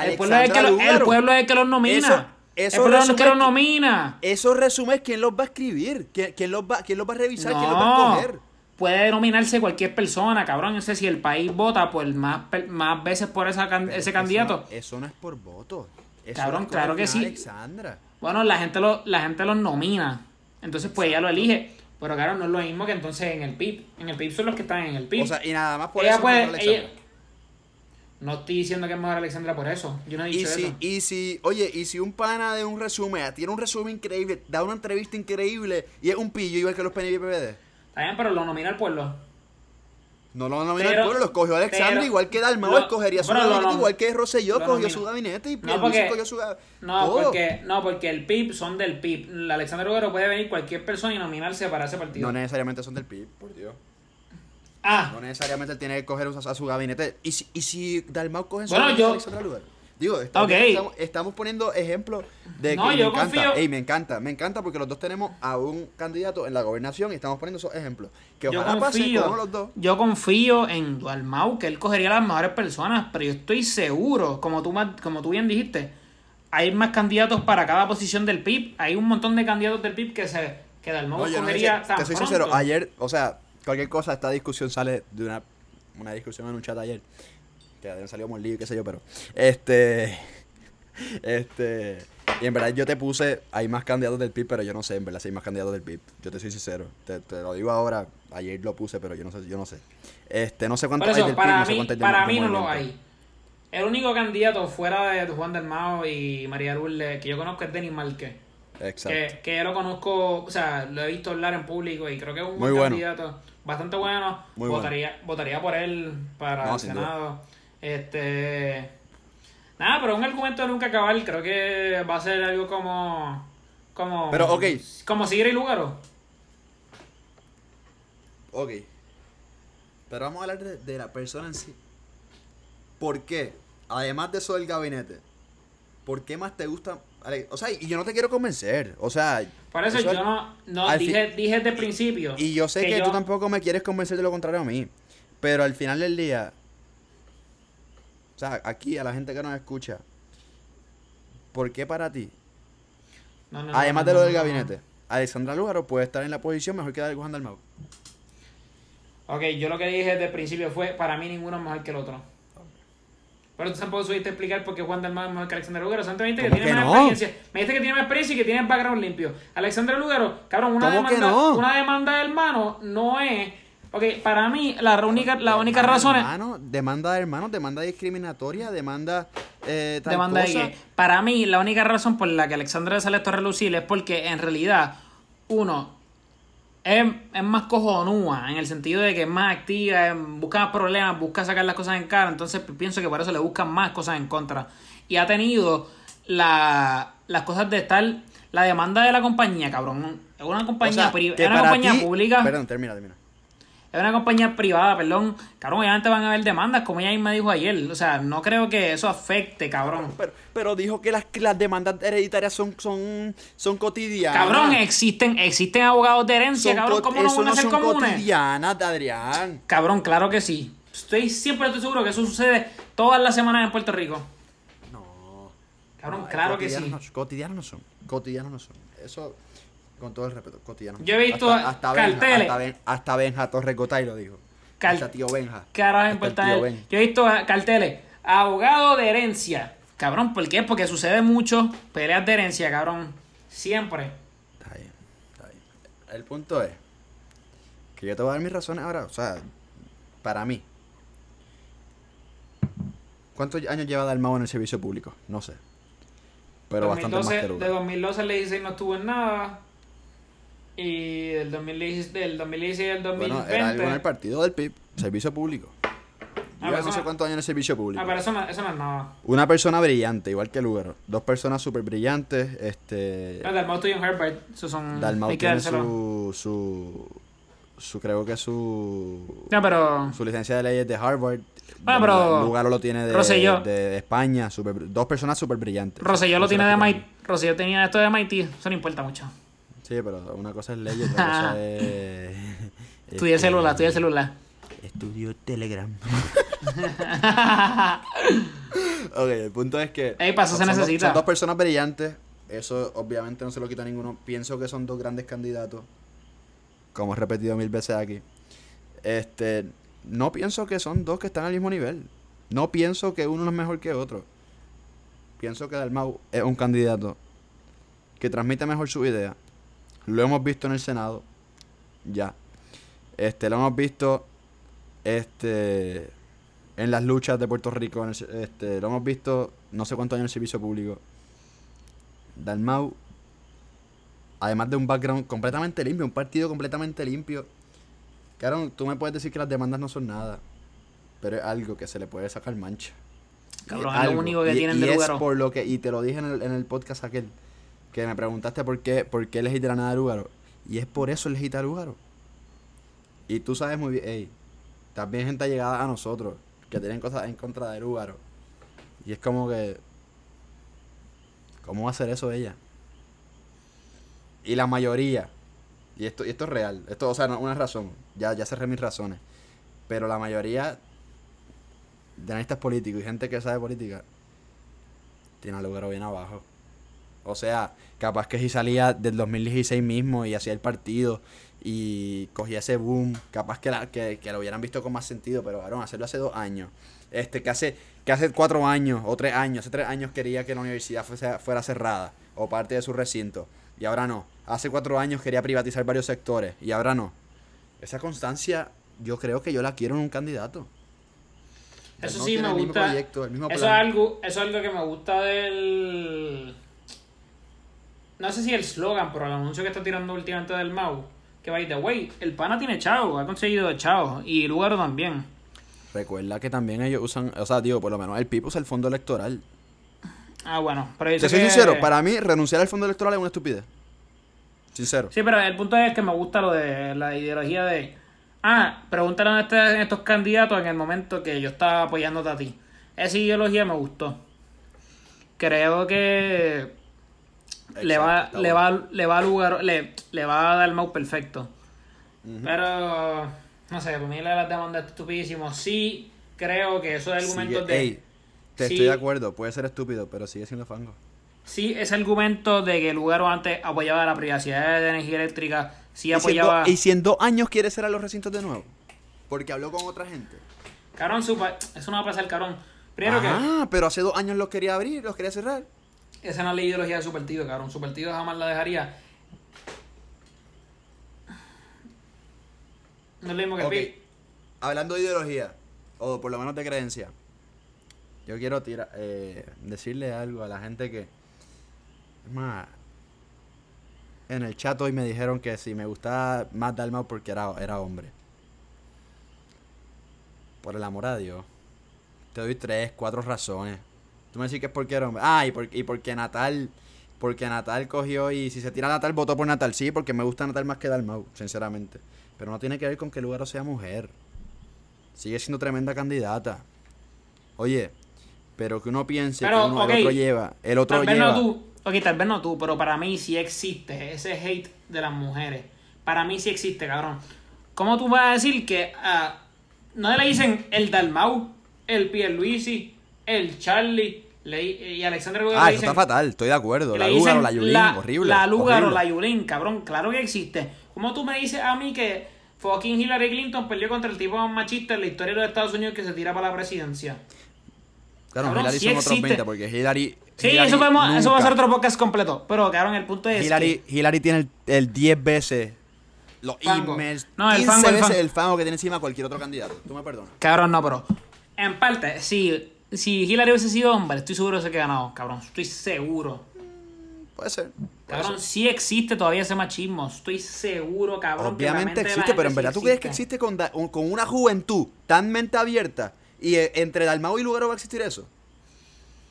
El pueblo, es el que lo- el Lugaro. pueblo es el que los nomina. Eso- eso el pueblo es el que resume los nomina. Esos resúmenes, ¿quién los va a escribir? ¿Quién, quién los, va, quién los va a revisar? ¿Quién los va a No. Puede nominarse cualquier persona, cabrón. No sé si el país vota por más, más veces por esa can- ese candidato. no- Eso no es por voto. Eso Cabrón, claro que sí. Alexandra. Bueno, la gente lo, la gente los nomina. Entonces, pues ella lo elige. Pero claro, no es lo mismo que entonces en el PIB. En el PIB son los que están en el PIB. O sea, y nada más por ella eso. puede. ella- No estoy diciendo que es mejor Alexandra por eso. Yo no he dicho Y si, eso. y si, oye, y si un pana de un resumen, tiene un resumen increíble, da una entrevista increíble y es un pillo igual que los PNV y PPD. Está bien, pero lo nomina el pueblo. No lo nominó el pueblo, lo escogió Alexandra, pero- igual que Dalmau lo- escogería su lo gabinete, nom- igual que Rosselló lo cogió nomina. su gabinete y No, porque- cogió su gabinete. No, porque, no, porque el PIB son del PIB. La Alexandra Lugaro puede venir cualquier persona y nominarse para ese partido. No necesariamente son del PIB, por Dios. ah, No necesariamente él tiene que coger a, su gabinete. ¿Y si, y si Dalmau coge su Bueno, gabinete yo- a Alexandra Lugaro? Digo, estamos, estamos, estamos poniendo ejemplos de No, que yo me encanta. Ey, me encanta, me encanta porque los dos tenemos a un candidato en la gobernación y estamos poniendo esos ejemplos. Que yo ojalá pase con confío, los dos. yo confío en Dalmau que él cogería las mejores personas, pero yo estoy seguro, como tú, como tú bien dijiste, hay más candidatos para cada posición del PIB. Hay un montón de candidatos del PIB que se que Dalmau No, no cogería sé, tan te soy pronto. sincero, ayer, o sea, cualquier cosa, esta discusión sale de una, una discusión en un chat ayer este, Adrián salió molido, qué sé yo, pero. Este. Este. Y en verdad yo te puse, hay más candidatos del PIB, pero yo no sé, en verdad, si hay más candidatos del PIB. Yo te soy sincero, te, te lo digo ahora, ayer lo puse, pero yo no sé, yo no sé. Este, no sé cuántos eso, hay del para PIB, mí, no sé cuántos Para mí no lo hay. El único candidato fuera de Juan del Mao y María Lourdes que yo conozco es Denis Marquez. Exacto. Que, que, yo lo conozco, o sea, lo he visto hablar en público y creo que es un Muy candidato bueno. bastante bueno. Muy votaría, bueno. votaría por él para no, el Senado. Este. Nada, pero un argumento de nunca acabar, creo que va a ser algo como. Como. Pero, ok. Como Sigre y Lugaro. Ok. Pero vamos a hablar de, de, la persona en sí. ¿Por qué? Además de eso del gabinete, ¿por qué más te gusta? O sea, y yo no te quiero convencer. O sea. Por eso, yo no. no dije, dije desde el principio. Y yo sé que, tú tampoco me quieres convencer de lo contrario a mí. Pero al final del día, o sea, aquí a la gente que nos escucha, ¿por qué para ti? Además de lo del gabinete, Alexandra Lúgaro puede estar en la posición mejor que Dalgo Dalmau. Ok, yo lo que dije desde el principio fue, para mí ninguno es mejor que el otro. Pero tú tampoco subiste a explicar por qué Juan Dalmau es mejor que Alexander Lugaro. Santo me dijiste que tiene que más experiencia. Me dijiste que tiene más experiencia y que tiene background limpio. Alexander Lugaro, cabrón, una demanda, una demanda de hermano no es Ok, para mí, la única, la única razón hermano, es. Demanda de hermanos, demanda discriminatoria, demanda. Eh, tal demanda cosa. de? Para mí, la única razón por la que Alexandra sale esto a relucir es porque en realidad, uno, es, es, más cojonúa, en el sentido de que es más activa, es, busca problemas, busca sacar las cosas en cara, entonces pues, pienso que por eso le buscan más cosas en contra. Y ha tenido la, las cosas de estar, la demanda de la compañía, cabrón. Es una compañía, o una compañía pública. Perdón, termina, termina es una compañía privada, perdón, cabrón, obviamente van a haber demandas, como ella me dijo ayer. O sea, no creo que eso afecte, cabrón. Pero, pero, dijo que las, las demandas hereditarias son, son, son cotidianas. Cabrón, existen, existen abogados de herencia, cabrón. ¿Cómo no van a ser no comunes? cotidianas, Adrián. Cabrón, claro que sí. Estoy siempre estoy seguro que eso sucede todas las semanas en Puerto Rico. No. Cabrón, claro que sí. Cotidianos no son. Cotidianos no son. Eso con todo el respeto, cotidiano. Yo he visto hasta. Benja, hasta, ben, Torres Gotay lo dijo. Cal tío Benja. Carajo importante. Yo he visto ah, carteles. Abogado de herencia. Cabrón, ¿por qué? Porque sucede mucho peleas de herencia, cabrón. Siempre. Está bien, está bien. El punto es que yo te voy a dar mis razones ahora. O sea, para mí. ¿Cuántos años lleva Dalmau en el servicio público? No sé. Pero bastante más que De 2012 le dice no estuvo en nada. Y del 2016, del 2016 al 2020. Bueno, era algo en el partido del PIB, servicio público. Ah, Yo no sé cuántos años en el servicio público. Ah, pero eso no, eso no es nada. Una persona brillante, igual que Lugaro. Dos personas súper brillantes. Este. No, Dalmau y Herbert. Eso son. Dalmau hay tiene su, su. Su. Creo que su. No, pero. Su licencia de leyes de Harvard. Bueno, pero. Lugaro lo tiene de, Rosselló. de España. Super, dos personas súper brillantes. Rosselló lo tiene de MIT. Rosselló tenía esto de MIT. Eso no importa mucho. Sí, pero una cosa es ley y otra cosa es. estudia este, celular, estudia celular. Estudio Telegram. ok, el punto es que. Ey, paso se necesita. Son dos personas brillantes. Eso obviamente no se lo quita a ninguno. Pienso que son dos grandes candidatos. Como he repetido mil veces aquí. Este. No pienso que son dos que están al mismo nivel. No pienso que uno no es mejor que otro. Pienso que Dalmau es un candidato que transmite mejor su idea lo hemos visto en el Senado. Ya. Este, lo hemos visto. Este. En las luchas de Puerto Rico. Este, lo hemos visto no sé cuántos años en el servicio público. Dalmau. Además de un background completamente limpio, un partido completamente limpio. Claro, tú me puedes decir que las demandas no son nada. Pero es algo que se le puede sacar mancha. Cabrón, es lo único que y, tienen de es lugar. Por lo que, y te lo dije en el, en el podcast aquel que me preguntaste por qué, por qué elegí Granada de Lugaro. Y es por eso elegí Lugaro. Y tú sabes muy bien, hey, también gente llegada a nosotros que tienen cosas en contra de Lugaro. Y es como que. ¿Cómo va a hacer eso ella? Y la mayoría, y esto, y esto es real, esto, o sea, no, una razón, ya, ya cerré mis razones, pero la mayoría de analistas políticos y gente que sabe política tiene a bien abajo. O sea, capaz que si salía del 2016 mismo y hacía el partido y cogía ese boom, capaz que, la, que, que, lo hubieran visto con más sentido, pero varón, hacerlo hace dos años. Este, que hace, que hace cuatro años o tres años, hace tres años quería que la universidad fuese, fuera cerrada o parte de su recinto. Y ahora no. Hace cuatro años quería privatizar varios sectores y ahora no. Esa constancia yo creo que yo la quiero en un candidato. Eso sí me gusta. Eso, es algo, eso es algo que me gusta del sé si el slogan, pero el anuncio que está tirando últimamente del Mau, que va a de, wey, el pana tiene chavo, ha conseguido chavo, y Lugaro también. Recuerda que también ellos usan, o sea, digo, por lo menos el PIP usa el fondo electoral. Ah, bueno, pero Te soy que- sincero, para mí renunciar al fondo electoral es una estupidez. Sincero. Sí, pero el punto es que me gusta lo de la ideología de. Ah, pregúntale a este- estos candidatos en el momento que yo estaba apoyándote a ti. Esa ideología me gustó. Creo que le va, le va, le va a lugar, le, le va a dar el mouse perfecto. Pero no sé, por mí las demandas es estupidísimo. Sí, creo que esos argumentos Sigue- de. ey, te Sí. estoy de acuerdo, puede ser estúpido, pero sigue siendo fango. Sí, ese argumento de que el lugar antes apoyaba la privacidad de energía eléctrica, sí Y si, en apoyaba. y si en dos años quiere cerrar los recintos de nuevo. Porque habló con otra gente. Pa- eso no va a pasar, cabrón. Primero Ah, pero hace dos años los quería abrir, los quería cerrar. Esa no es la ideología de su partido, cabrón. Su partido jamás la dejaría. No es lo mismo que el Ok. PIB. Hablando de ideología, o por lo menos de creencia, yo quiero tira- eh, decirle algo a la gente que. Es más, en el chat hoy me dijeron que si me gustaba más Dalmau porque era, era hombre. Por el amor a Dios. Te doy tres, cuatro razones. Tú me decís que es porque era hombre. Ah, y, por- y porque Natal. Porque Natal cogió y si se tira Natal, votó por Natal. Sí, porque me gusta Natal más que Dalmau, sinceramente. Pero no tiene que ver con que Lugaro sea mujer. Sigue siendo tremenda candidata. Oye, pero que uno piense Pero, que uno, ok, el otro lleva. El otro Tal vez lleva. no tú. Ok, tal vez no tú, pero para mí sí existe ese hate de las mujeres. Para mí sí existe, cabrón. ¿Cómo tú vas a decir que ah, no le dicen el Dalmau, el Pierluisi, el Charlie le- y Alexander Lugaro Ah, le eso dicen- está fatal, estoy de acuerdo. La Lugaro, dicen la Yulín, la, horrible. La Lugaro, horrible. la Yulín, cabrón, claro que existe. ¿Cómo tú me dices a mí que fucking Hillary Clinton perdió contra el tipo más machista en la historia de los Estados Unidos que se tira para la presidencia? Claro, Cabrón, Hillary sí son otros existe. 20 porque Hillary. Sí, Hillary eso, podemos, eso va a nunca- ser otro podcast completo. Pero, cabrón, el punto es Hillary, que... Hillary tiene el, el 10 veces los Fango. emails. No, el 15 fango, el veces fango. el fango que tiene encima cualquier otro candidato. Tú me perdonas. Cabrón, no, pero... En parte, si, si Hillary hubiese sido hombre, estoy seguro de que ganado, cabrón. Estoy seguro. Puede ser. puede Cabrón, ser. sí existe todavía ese machismo. Estoy seguro, cabrón. Obviamente existe, pero en verdad sí tú crees que existe. con, da- con una juventud tan mente abierta y eh, entre Dalmau y Lugaro va a existir eso.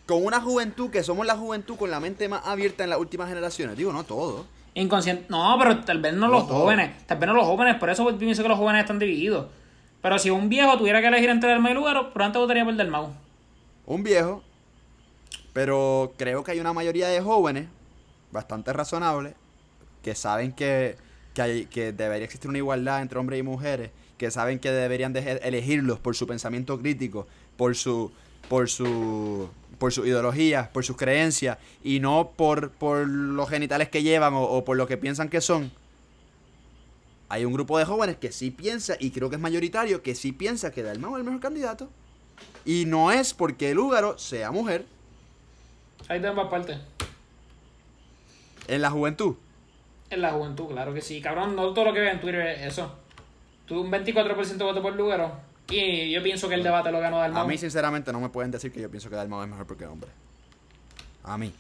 Con una juventud que somos la juventud con la mente más abierta en las últimas generaciones. Digo, no todo. Inconsciente. No, pero tal vez no, No los todo. jóvenes. Tal vez no los jóvenes. Por eso pienso que los jóvenes están divididos. Pero si un viejo tuviera que elegir entre Dalmau y Lugaro, probablemente votaría por Dalmau. Un viejo, pero creo que hay una mayoría de jóvenes, bastante razonables, que saben que, que, hay- que debería existir una igualdad entre hombres y mujeres, que saben que deberían de elegirlos por su pensamiento crítico, por su, por su, por su ideología, por sus creencias, y no por, por los genitales que llevan o, o por lo que piensan que son. Hay un grupo de jóvenes que sí piensa, y creo que es mayoritario, que sí piensa que Dalmau es el mejor candidato. Y no es porque el húgaro sea mujer Ahí te ambas partes. en la juventud. En la juventud, claro que sí. Cabrón, no todo lo que ve en Twitter es eso. Tú un 24% voto por Lugaro. Y yo pienso que el debate lo ganó A Dalmau. mí, sinceramente, no me pueden decir que yo pienso que Dalmau es mejor porque hombre. A mí.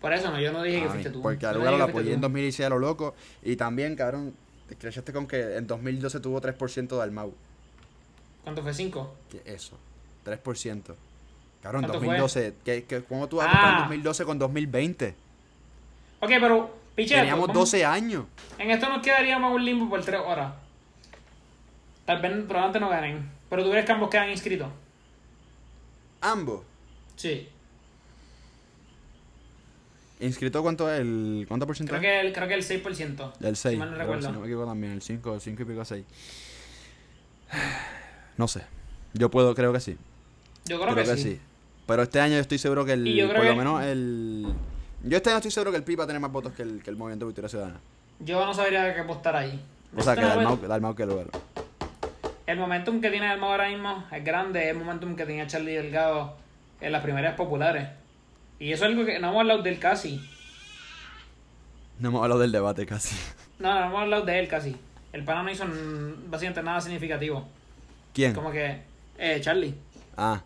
Por eso no, yo no dije que a mí. fuiste tú. Porque Yo a no lo apoyé en tú. 2016 a lo loco. Y también, cabrón, te crechaste con que en 2012 tuvo 3% de Dalmau. ¿Cuánto fue? ¿5? ¿Qué es eso? 3%. Cabrón, ¿Cuánto 2012. ¿qué, qué, cómo tú vas a Ah. comparar 2012 con 2020? Ok, pero, piche, Teníamos vamos- 12 años. En esto nos quedaríamos un limbo por 3 horas. Tal vez probablemente no ganen. Pero tú crees que ambos quedan inscritos. Ambos. Sí. ¿Inscrito cuánto es? El, ¿Cuánto por ciento Creo que el, creo que el 6%. El 6. Si mal no recuerdo. si no me equivoco también, el 5, el 5 y pico 6. No sé. Yo puedo, creo que sí. Yo creo, que, sí. Pero este año yo estoy seguro que el. Creo por lo que- menos el. Yo este año estoy seguro que el PIB va a tener más votos que el, que el Movimiento de Victoria Ciudadana. Yo no sabría qué apostar ahí. O sea, que Esto no Dalmau, Dalmau que el lugar. El momentum que tiene Dalmau ahora mismo es grande. Es el momentum que tenía Charlie Delgado en las primarias populares. Y eso es algo que no hemos hablado de él casi. No hemos hablado del debate casi. No, no hemos hablado de él casi. El pana no hizo básicamente nada significativo. ¿Quién? Como que, eh, Charlie. Ah,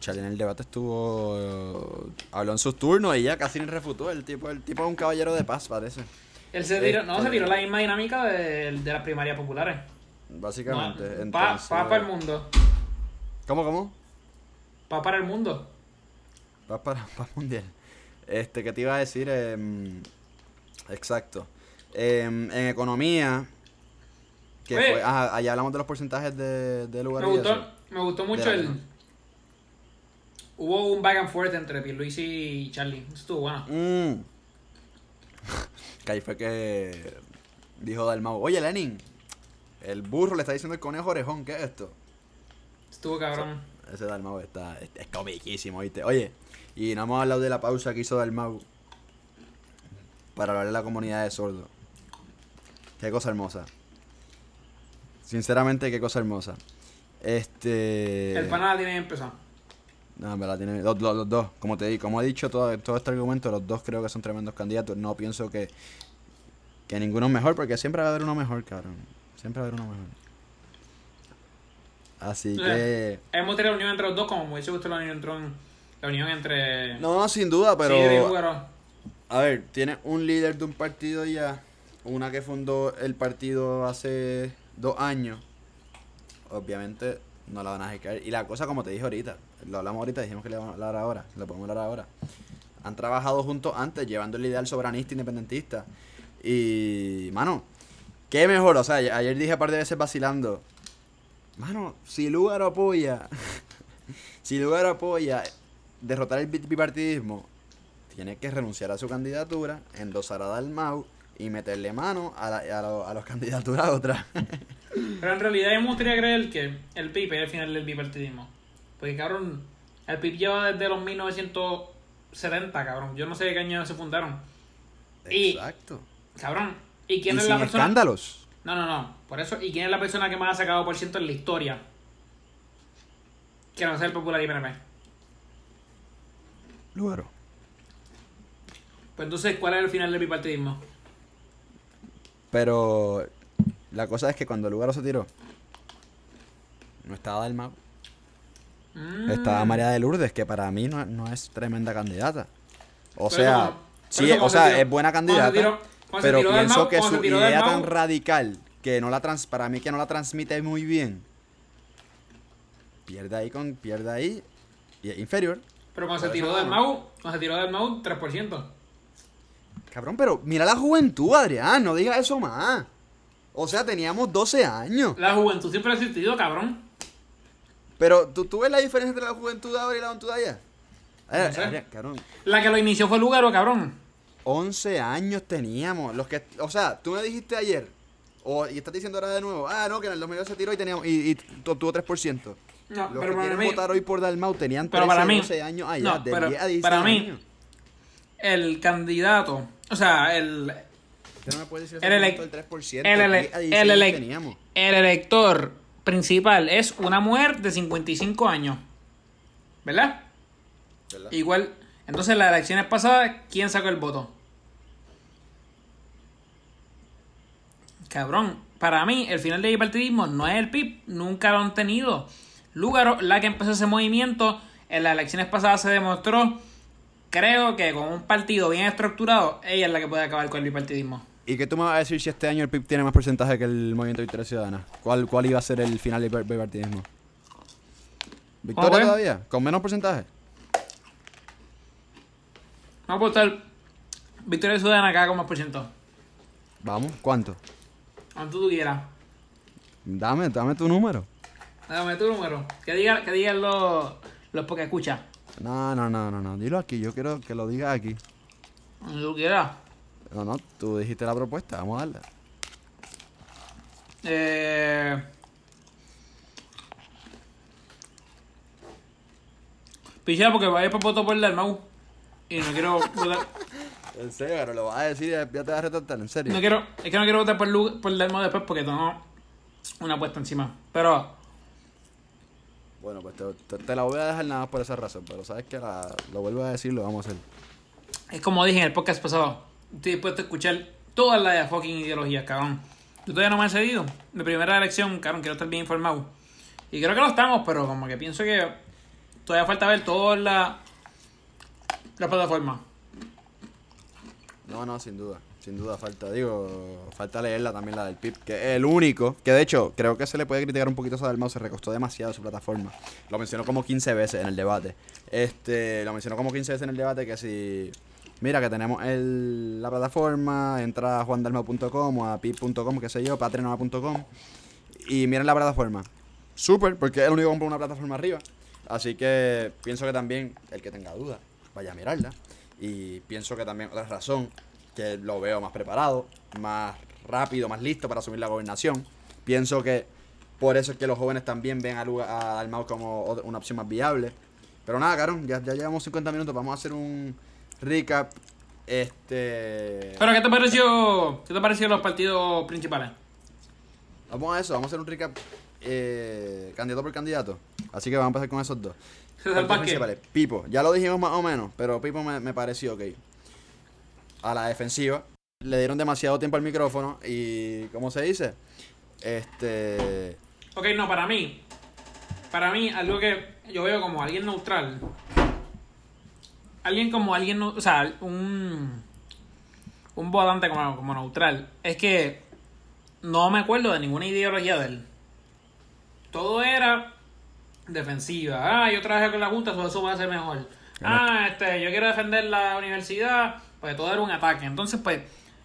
Charlie en el debate estuvo. eh, habló en sus turnos y ya casi ni refutó. El tipo, el tipo es un caballero de paz, parece. Él se tiró, no, Este- se tiró la misma dinámica de, de las primarias populares. Básicamente. No, pa, Entonces, pa para el mundo. ¿Cómo, cómo? Pa para el mundo. Paz para, mundial. Este, ¿qué te iba a decir? Em, exacto. Em, en economía. Que Oye. fue, ajá, allá hablamos de los porcentajes de, de lugar Me gustó. Me gustó mucho el. Hubo un back and forth entre Pierluisi y Charlie. Eso estuvo bueno. Mm. que ahí fue que dijo Dalmau, oye Lenin, el burro le está diciendo el conejo orejón, ¿qué es esto? Estuvo cabrón. Ese Dalmau está, es, es comiquísimo, ¿viste? Oye, y no hemos hablado de la pausa que hizo Dalmau para hablar de la comunidad de sordos. Qué cosa hermosa. Sinceramente, qué cosa hermosa. Este... El pana la tiene que empezar. No, en verdad tiene los, los- los dos, como te di, como he dicho todo, todo este argumento, los dos creo que son tremendos candidatos. No pienso que, que ninguno es mejor, porque siempre va a haber uno mejor, cabrón. Siempre va a haber uno mejor. Así que... Hemos tenido la unión entre los dos, como me hubiese gustado la unión entre, la unión entre. No, sin duda, pero... A ver, tiene un líder de un partido ya, una que fundó el partido hace dos años. Obviamente no la van a dejar. Y la cosa, como te dije ahorita, lo hablamos ahorita, dijimos que le vamos a hablar ahora, lo podemos hablar ahora. Han trabajado juntos antes, llevando el ideal soberanista independentista. Y, mano, qué mejor, o sea, ayer dije un par de veces vacilando. Mano, si Lugar apoya, si Lugar apoya derrotar el bi- bipartidismo, tiene que renunciar a su candidatura, endosar a Dalmau y meterle mano a, la, a, a las candidaturas otras. Pero en realidad yo me gustaría creer que el PIB es el final del bipartidismo. Porque, cabrón, el PIB lleva desde los 1970, cabrón. Yo no sé de qué año se fundaron. Y- Exacto. Cabrón, ¿y Y quién es sin la persona? escándalos. No, no, no. Por eso, ¿y quién es la persona que más ha sacado por ciento en la historia? Que no sea el popular y PNP. Lugaro. Pues entonces, ¿cuál es el final del bipartidismo? Pero la cosa es que cuando Lugaro se tiró, no estaba Dalmau. Mm. Estaba María de Lourdes, que para mí no, no es tremenda candidata. O sea, sí, o sea, tiró- es buena candidata. tiró- pero del pienso que su del idea tan radical, que no la trans, para mí que no la transmite muy bien, pierde ahí con, pierde ahí, y es inferior. Pero cuando se tiró del. Mau, cuando se tiró del Mau, 3%. Cabrón, pero mira la juventud, Adrián, no digas eso más. O sea, teníamos 12 años. La juventud siempre ha existido, cabrón. Pero, ¿tú, tú ves la diferencia entre la juventud de ahora y la juventud de allá? Eh, No. Adrián, cabrón, La que lo inició fue Lugaro, cabrón. 11 años teníamos. Los que, o sea, tú me dijiste ayer, o, y estás diciendo ahora de nuevo, ah, no, que en el 2002 se tiró y teníamos, y, y tu- tuvo 3%. No, Los pero que para quieren mí, votar hoy por Dalmau tenían Pero 13, para mí- 12 años allá, no, de pero 10 a 16 para mí- años. el candidato, o sea, el, ¿Qué no me puedes decir el, ese elec- punto del 3%? el, ele- 10 a el 16 elec- teníamos. el elector principal es una mujer de 55 años. ¿Verdad? ¿verdad? Igual, entonces las elecciones pasadas, ¿quién sacó el voto? Cabrón, para mí el final del bipartidismo no es el PIB, nunca lo han tenido. Lugaro, la que empezó ese movimiento, en las elecciones pasadas se demostró, creo que con un partido bien estructurado, ella es la que puede acabar con el bipartidismo. ¿Y qué tú me vas a decir si este año el PIB tiene más porcentaje que el Movimiento Victoria Ciudadana? ¿Cuál, cuál iba a ser el final del bipartidismo? ¿Victoria todavía? ¿Con menos porcentaje? Vamos a apostar Victoria Ciudadana acá con más por ciento. Vamos, ¿cuánto? Cuanto tú quieras. Dame, dame tu número. Dame tu número. Que digan que digan los, los porque escucha. No, no, no, no, no. Dilo aquí, yo quiero que lo digas aquí. Cuando tú quieras. No, no, tú dijiste la propuesta, vamos a darle. Eh... Pichea porque vaya para voto por el Mau. Y no quiero votar. En serio, pero lo vas a decir y ya te vas a retratar, en serio. No quiero, es que no quiero votar por, por el Mau después porque tengo una apuesta encima. Pero Bueno, pues te, te- te la voy a dejar nada más por esa razón, pero sabes que la- lo vuelvo a decir, lo vamos a hacer. es como dije en el podcast pasado. Estoy dispuesto a escuchar todas las fucking ideologías, cabrón. Yo todavía no me he cedido. De primera elección, cabrón, quiero estar bien informado. Y creo que lo estamos, pero como que pienso que todavía falta ver todas las la plataformas. No, no, sin duda. Sin duda falta, digo, falta leerla también la del PIP, que es el único, que de hecho creo que se le puede criticar un poquito a Dalmau, se recostó demasiado su plataforma. Lo mencionó como 15 veces en el debate. Este, lo mencionó como 15 veces en el debate que si mira que tenemos el, la plataforma, entra a juandalmau.com o a pip.com, qué sé yo, patreon.com y miren la plataforma. Súper, porque es el único que compra una plataforma arriba. Así que pienso que también el que tenga dudas, vaya a mirarla. Y pienso que también otra razón, que lo veo más preparado, más rápido, más listo para asumir la gobernación. Pienso que por eso es que los jóvenes también ven a, a Dalmau como una opción más viable. Pero nada, Caron, ya, ya llevamos 50 minutos, vamos a hacer un recap. Este. Pero, ¿qué te pareció? ¿Qué te pareció los partidos principales? Vamos a eso, vamos a hacer un recap eh, candidato por candidato. Así que vamos a empezar con esos dos. Pipo, ya lo dijimos más o menos, pero Pipo me, me pareció ok. A la defensiva, le dieron demasiado tiempo al micrófono y, ¿cómo se dice? Este. Ok, no, para mí. Para mí, algo que yo veo como alguien neutral alguien como alguien, o sea, un, un votante como, como neutral, es que no me acuerdo de ninguna ideología de él. Todo era defensiva. Ah, yo trabajé con la Junta, eso va a ser mejor. Ah, este, yo quiero defender la universidad, pues todo era un ataque. Entonces, pues,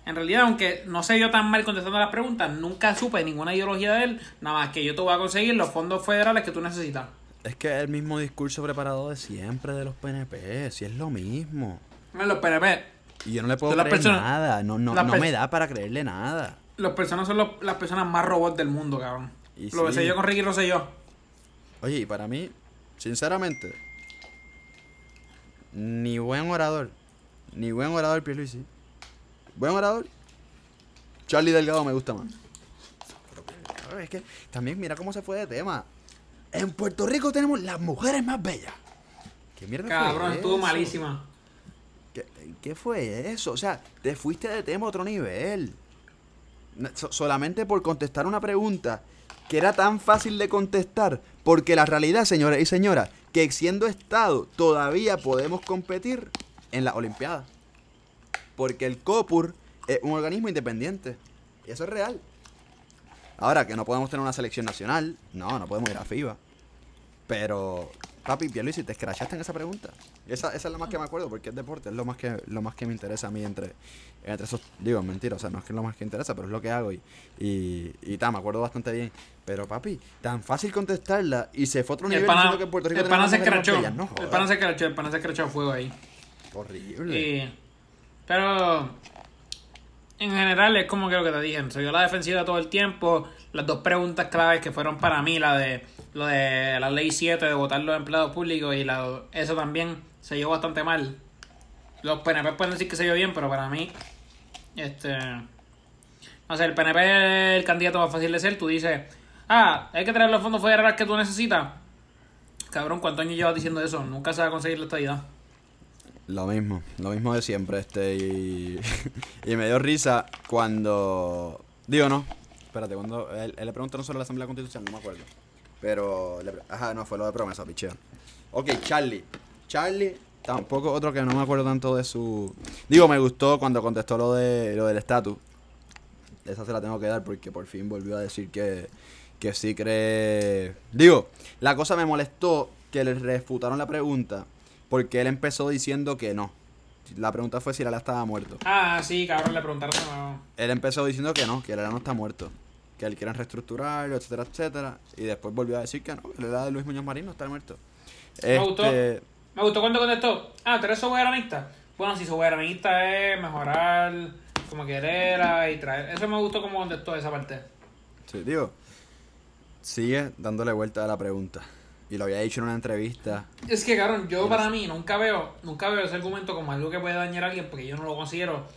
en realidad, aunque no sé yo tan mal contestando las preguntas, nunca supe ninguna ideología de él, nada más que yo te voy a conseguir los fondos federales que tú necesitas. Es que es el mismo discurso preparado de siempre de los PNP, si es lo mismo. Los PNP. Y yo no le puedo creer nada, no, no, no me da para creerle nada. Las personas son las personas más robots del mundo, cabrón. lo sé yo con Ricky yo. Oye, y para mí, sinceramente, ni buen orador, ni buen orador Pierluisi. Buen orador, Charlie Delgado me gusta más. Pero, es que también mira cómo se fue de tema. En Puerto Rico tenemos las mujeres más bellas. ¿Qué mierda Cabrón, estuvo malísima. ¿Qué, fue eso? O sea, te fuiste de tema a otro nivel. solamente por contestar una pregunta que era tan fácil de contestar. Porque la realidad, señores y señoras, que siendo Estado todavía podemos competir en las Olimpiadas. Porque el COPUR es un organismo independiente. Y eso es real. Ahora, que no podemos tener una selección nacional, no, no podemos ir a FIBA. Pero, papi, Pierluisi, te escrachaste en esa pregunta. Esa, esa es la más que me acuerdo, porque es deporte, es lo más que, lo más que me interesa a mí entre, entre esos. Digo, mentira, o sea, no es que es lo más que interesa, pero es lo que hago y, y, y ta, me acuerdo bastante bien. Pero, papi, tan fácil contestarla y se fue a otro nivel diciendo que en Puerto Rico El pana se escrachó. el pana se escrachó, el pana se escrachó fuego ahí. Horrible. pero en general es como que lo que te dije, se dio la defensiva todo el tiempo. Las dos preguntas claves que fueron para mí, la de lo de la ley 7 de votar los empleados públicos y la, eso también se dio bastante mal. Los PNP pueden decir que se dio bien, pero para mí, este. No sé, el PNP es el candidato más fácil de ser. Tú dices, ah, hay que traer los fondos federales que tú necesitas. Cabrón, ¿cuántos años llevas diciendo eso? Nunca se va a conseguir la estabilidad. Lo mismo, lo mismo de siempre, este, y, y me dio risa cuando, digo no, espérate, cuando él, le preguntó no sobre la Asamblea Constitucional, no me acuerdo, pero, ajá, no, fue lo de promesa, picheo. Ok, Charlie, Charlie, tampoco otro que no me acuerdo tanto de su, digo, me gustó cuando contestó lo de lo del estatus, esa se la tengo que dar porque por fin volvió a decir que, que sí cree, digo, la cosa me molestó que le refutaron la pregunta porque él empezó diciendo que no. La pregunta fue si Lala estaba muerto. Ah, sí, cabrón, le preguntaron. Él empezó diciendo que no, que Lala no está muerto. Que él quiere reestructurarlo, etcétera, etcétera. Y después volvió a decir que no, que la de Luis Muñoz Marín no está muerto. Me gustó. Este, me gustó cuando contestó. Ah, ¿tú eres soberanista? Bueno, si soberanista es mejorar como querer y traer. Eso me gustó como contestó esa parte. Sí, digo. Sigue dándole vuelta a la pregunta y lo había dicho en una entrevista. Es que, cabrón, yo para mí nunca veo, nunca veo ese argumento como algo que puede dañar a alguien porque yo no lo considero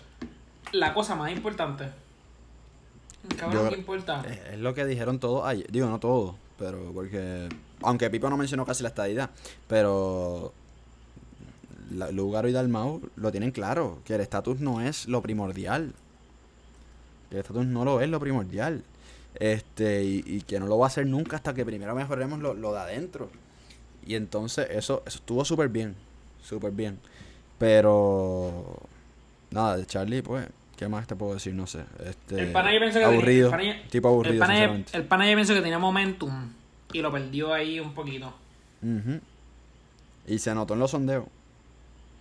la cosa más importante. Cabrón, ¿qué importa? Es lo que dijeron todos ayer. Digo, no todos, pero porque. Aunque Pipo no mencionó casi la estadidad, pero. Lugaro y Dalmau lo tienen claro, que el estatus no es lo primordial. El estatus no lo es lo primordial. Este, y, que no lo va a hacer nunca hasta que primero mejoremos lo, de adentro. Y entonces eso, eso estuvo súper bien. Súper bien. Pero. Nada, de Charlie, pues. ¿Qué más te puedo decir? No sé. Este, El pana yo pienso que aburrido. tenía- el pana- tipo aburrido, el pana, el pana yo pienso que tenía momentum y lo perdió ahí un poquito. Ujú. Y se notó en los sondeos.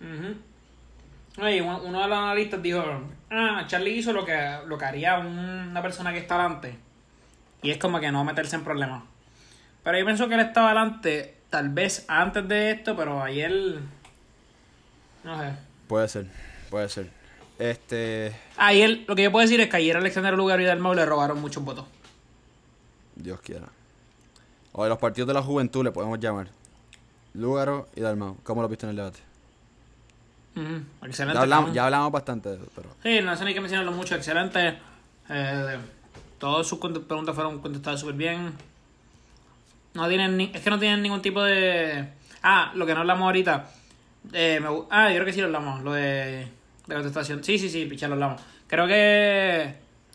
Ujú. Oye, uno, uno de los analistas dijo, ah, Charlie hizo lo que, lo que haría un- una persona que está adelante. Y es como que no meterse en problemas. Pero yo pienso que él estaba adelante, tal vez antes de esto, pero ayer... No sé. Puede ser, puede ser. Este. Ayer, lo que yo puedo decir es que ayer Alexander Lugar y Dalmau le robaron muchos votos. Dios quiera. O de los partidos de la juventud le podemos llamar. Lúgaro y Dalmau. ¿Cómo lo viste en el debate? Excelente. Ya hablamos, ya hablamos bastante de eso, pero. Sí, no sé ni que mencionarlo mucho. Excelente. Eh, todas sus preguntas fueron contestadas súper bien. No tienen ni- es que no tienen ningún tipo de. Ah, lo que no hablamos ahorita. Eh, me ah, yo creo que sí lo hablamos. Lo de, de contestación. Sí, sí, sí, pichar lo hablamos. Creo que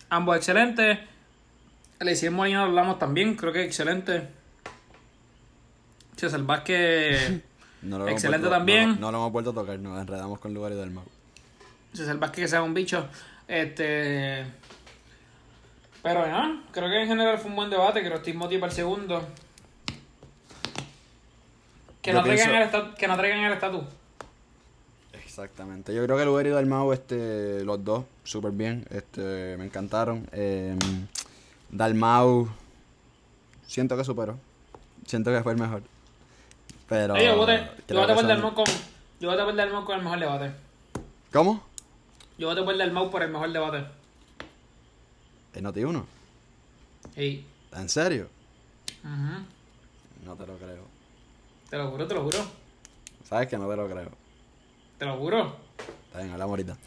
ambos excelentes. Elisir Molina lo hablamos también. Creo que excelente. César Vázquez. No lo Excelente vuelto- también. No, no lo hemos vuelto a tocar, nos enredamos con Lúgaro y Dalmau. César Vázquez que sea un bicho. Este. Pero ya, creo que en general fue un buen debate. Creo que estoy motivado para el segundo. Que no, traigan pienso- el estatus, que no traigan el estatus. Exactamente. Yo creo que Lúgaro y Dalmau, este, los dos, súper bien. Este, me encantaron. Eh, Dalmau, siento que superó. Siento que fue el mejor. Pero. Oye, yo voté, creo yo voté por Dalmau con. Yo voté por Dalmau con el mejor debate. ¿Cómo? Yo voté por Dalmau por el mejor debate. ¿En Noti 1? Y. ¿En serio? No te lo creo. Te lo juro, te lo juro. ¿Sabes que no te lo creo? Te lo juro. Está bien, hablamos ahorita.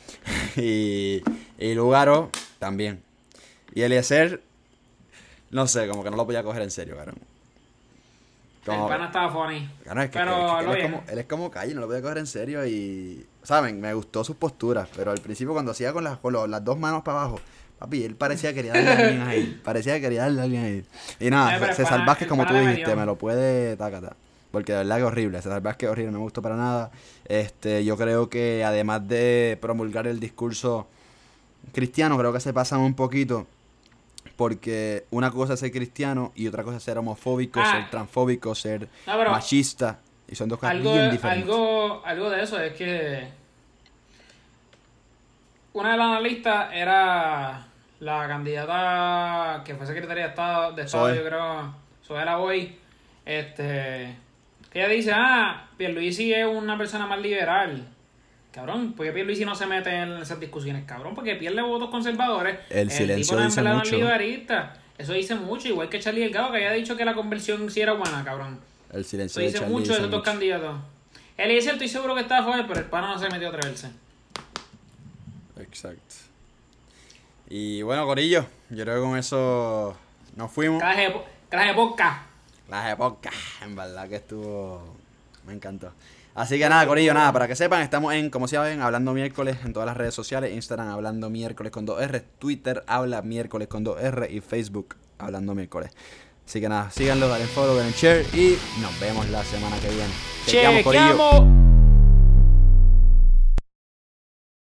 y, y Lugaro también. Y Eliezer, no sé, como que no lo podía coger en serio. Como- el pana estaba funny. Cabrón, es que, pero que él, es como, él es como calle, no lo podía coger en serio y... ¿Saben? Me gustó sus posturas, pero al principio cuando hacía con las, con las dos manos para abajo, papi, él parecía que quería darle a alguien ahí. Parecía que quería darle a alguien ahí. Y nada, el César pana- Vázquez, como tú dijiste, me lo puede tacata. Porque de verdad que horrible. César Vázquez horrible, no me gustó para nada. Este, yo creo que además de promulgar el discurso cristiano, creo que se pasan un poquito. Porque una cosa es ser cristiano y otra cosa es ser homofóbico, Ah. ser transfóbico, ser No, pero- machista. Y son dos cosas algo, bien diferentes. algo, algo de eso es que una de las analistas era la candidata que fue secretaria de Estado, de Estado yo creo, Zoela Boy, este, que ella dice, ah, Pierluisi es una persona más liberal. Cabrón, porque Pierluisi no se mete en esas discusiones, cabrón, porque pierde votos conservadores. El silencio tipo dice mucho. liberalista. Eso dice mucho, igual que Charlie Delgado, que había dicho que la conversión sí era buena, cabrón. El silencio Eso dice mucho de esos dos candidatos. Eliezer estoy seguro que estaba a favor, pero el pana no se metió a atreverse. Exacto. Y bueno, Corillo, yo creo que con eso nos fuimos. Clase de, po- clase de podcast. En verdad que estuvo. Me encantó. Así que nada, Corillo, nada, para que sepan, estamos en, como saben, Hablando Miércoles en todas las redes sociales: Instagram Hablando Miércoles con 2R, Twitter Habla Miércoles con 2R y Facebook Hablando Miércoles. Así que nada, síganlo, dale follow, denle share y nos vemos la semana que viene. Chequeamos, Corillo.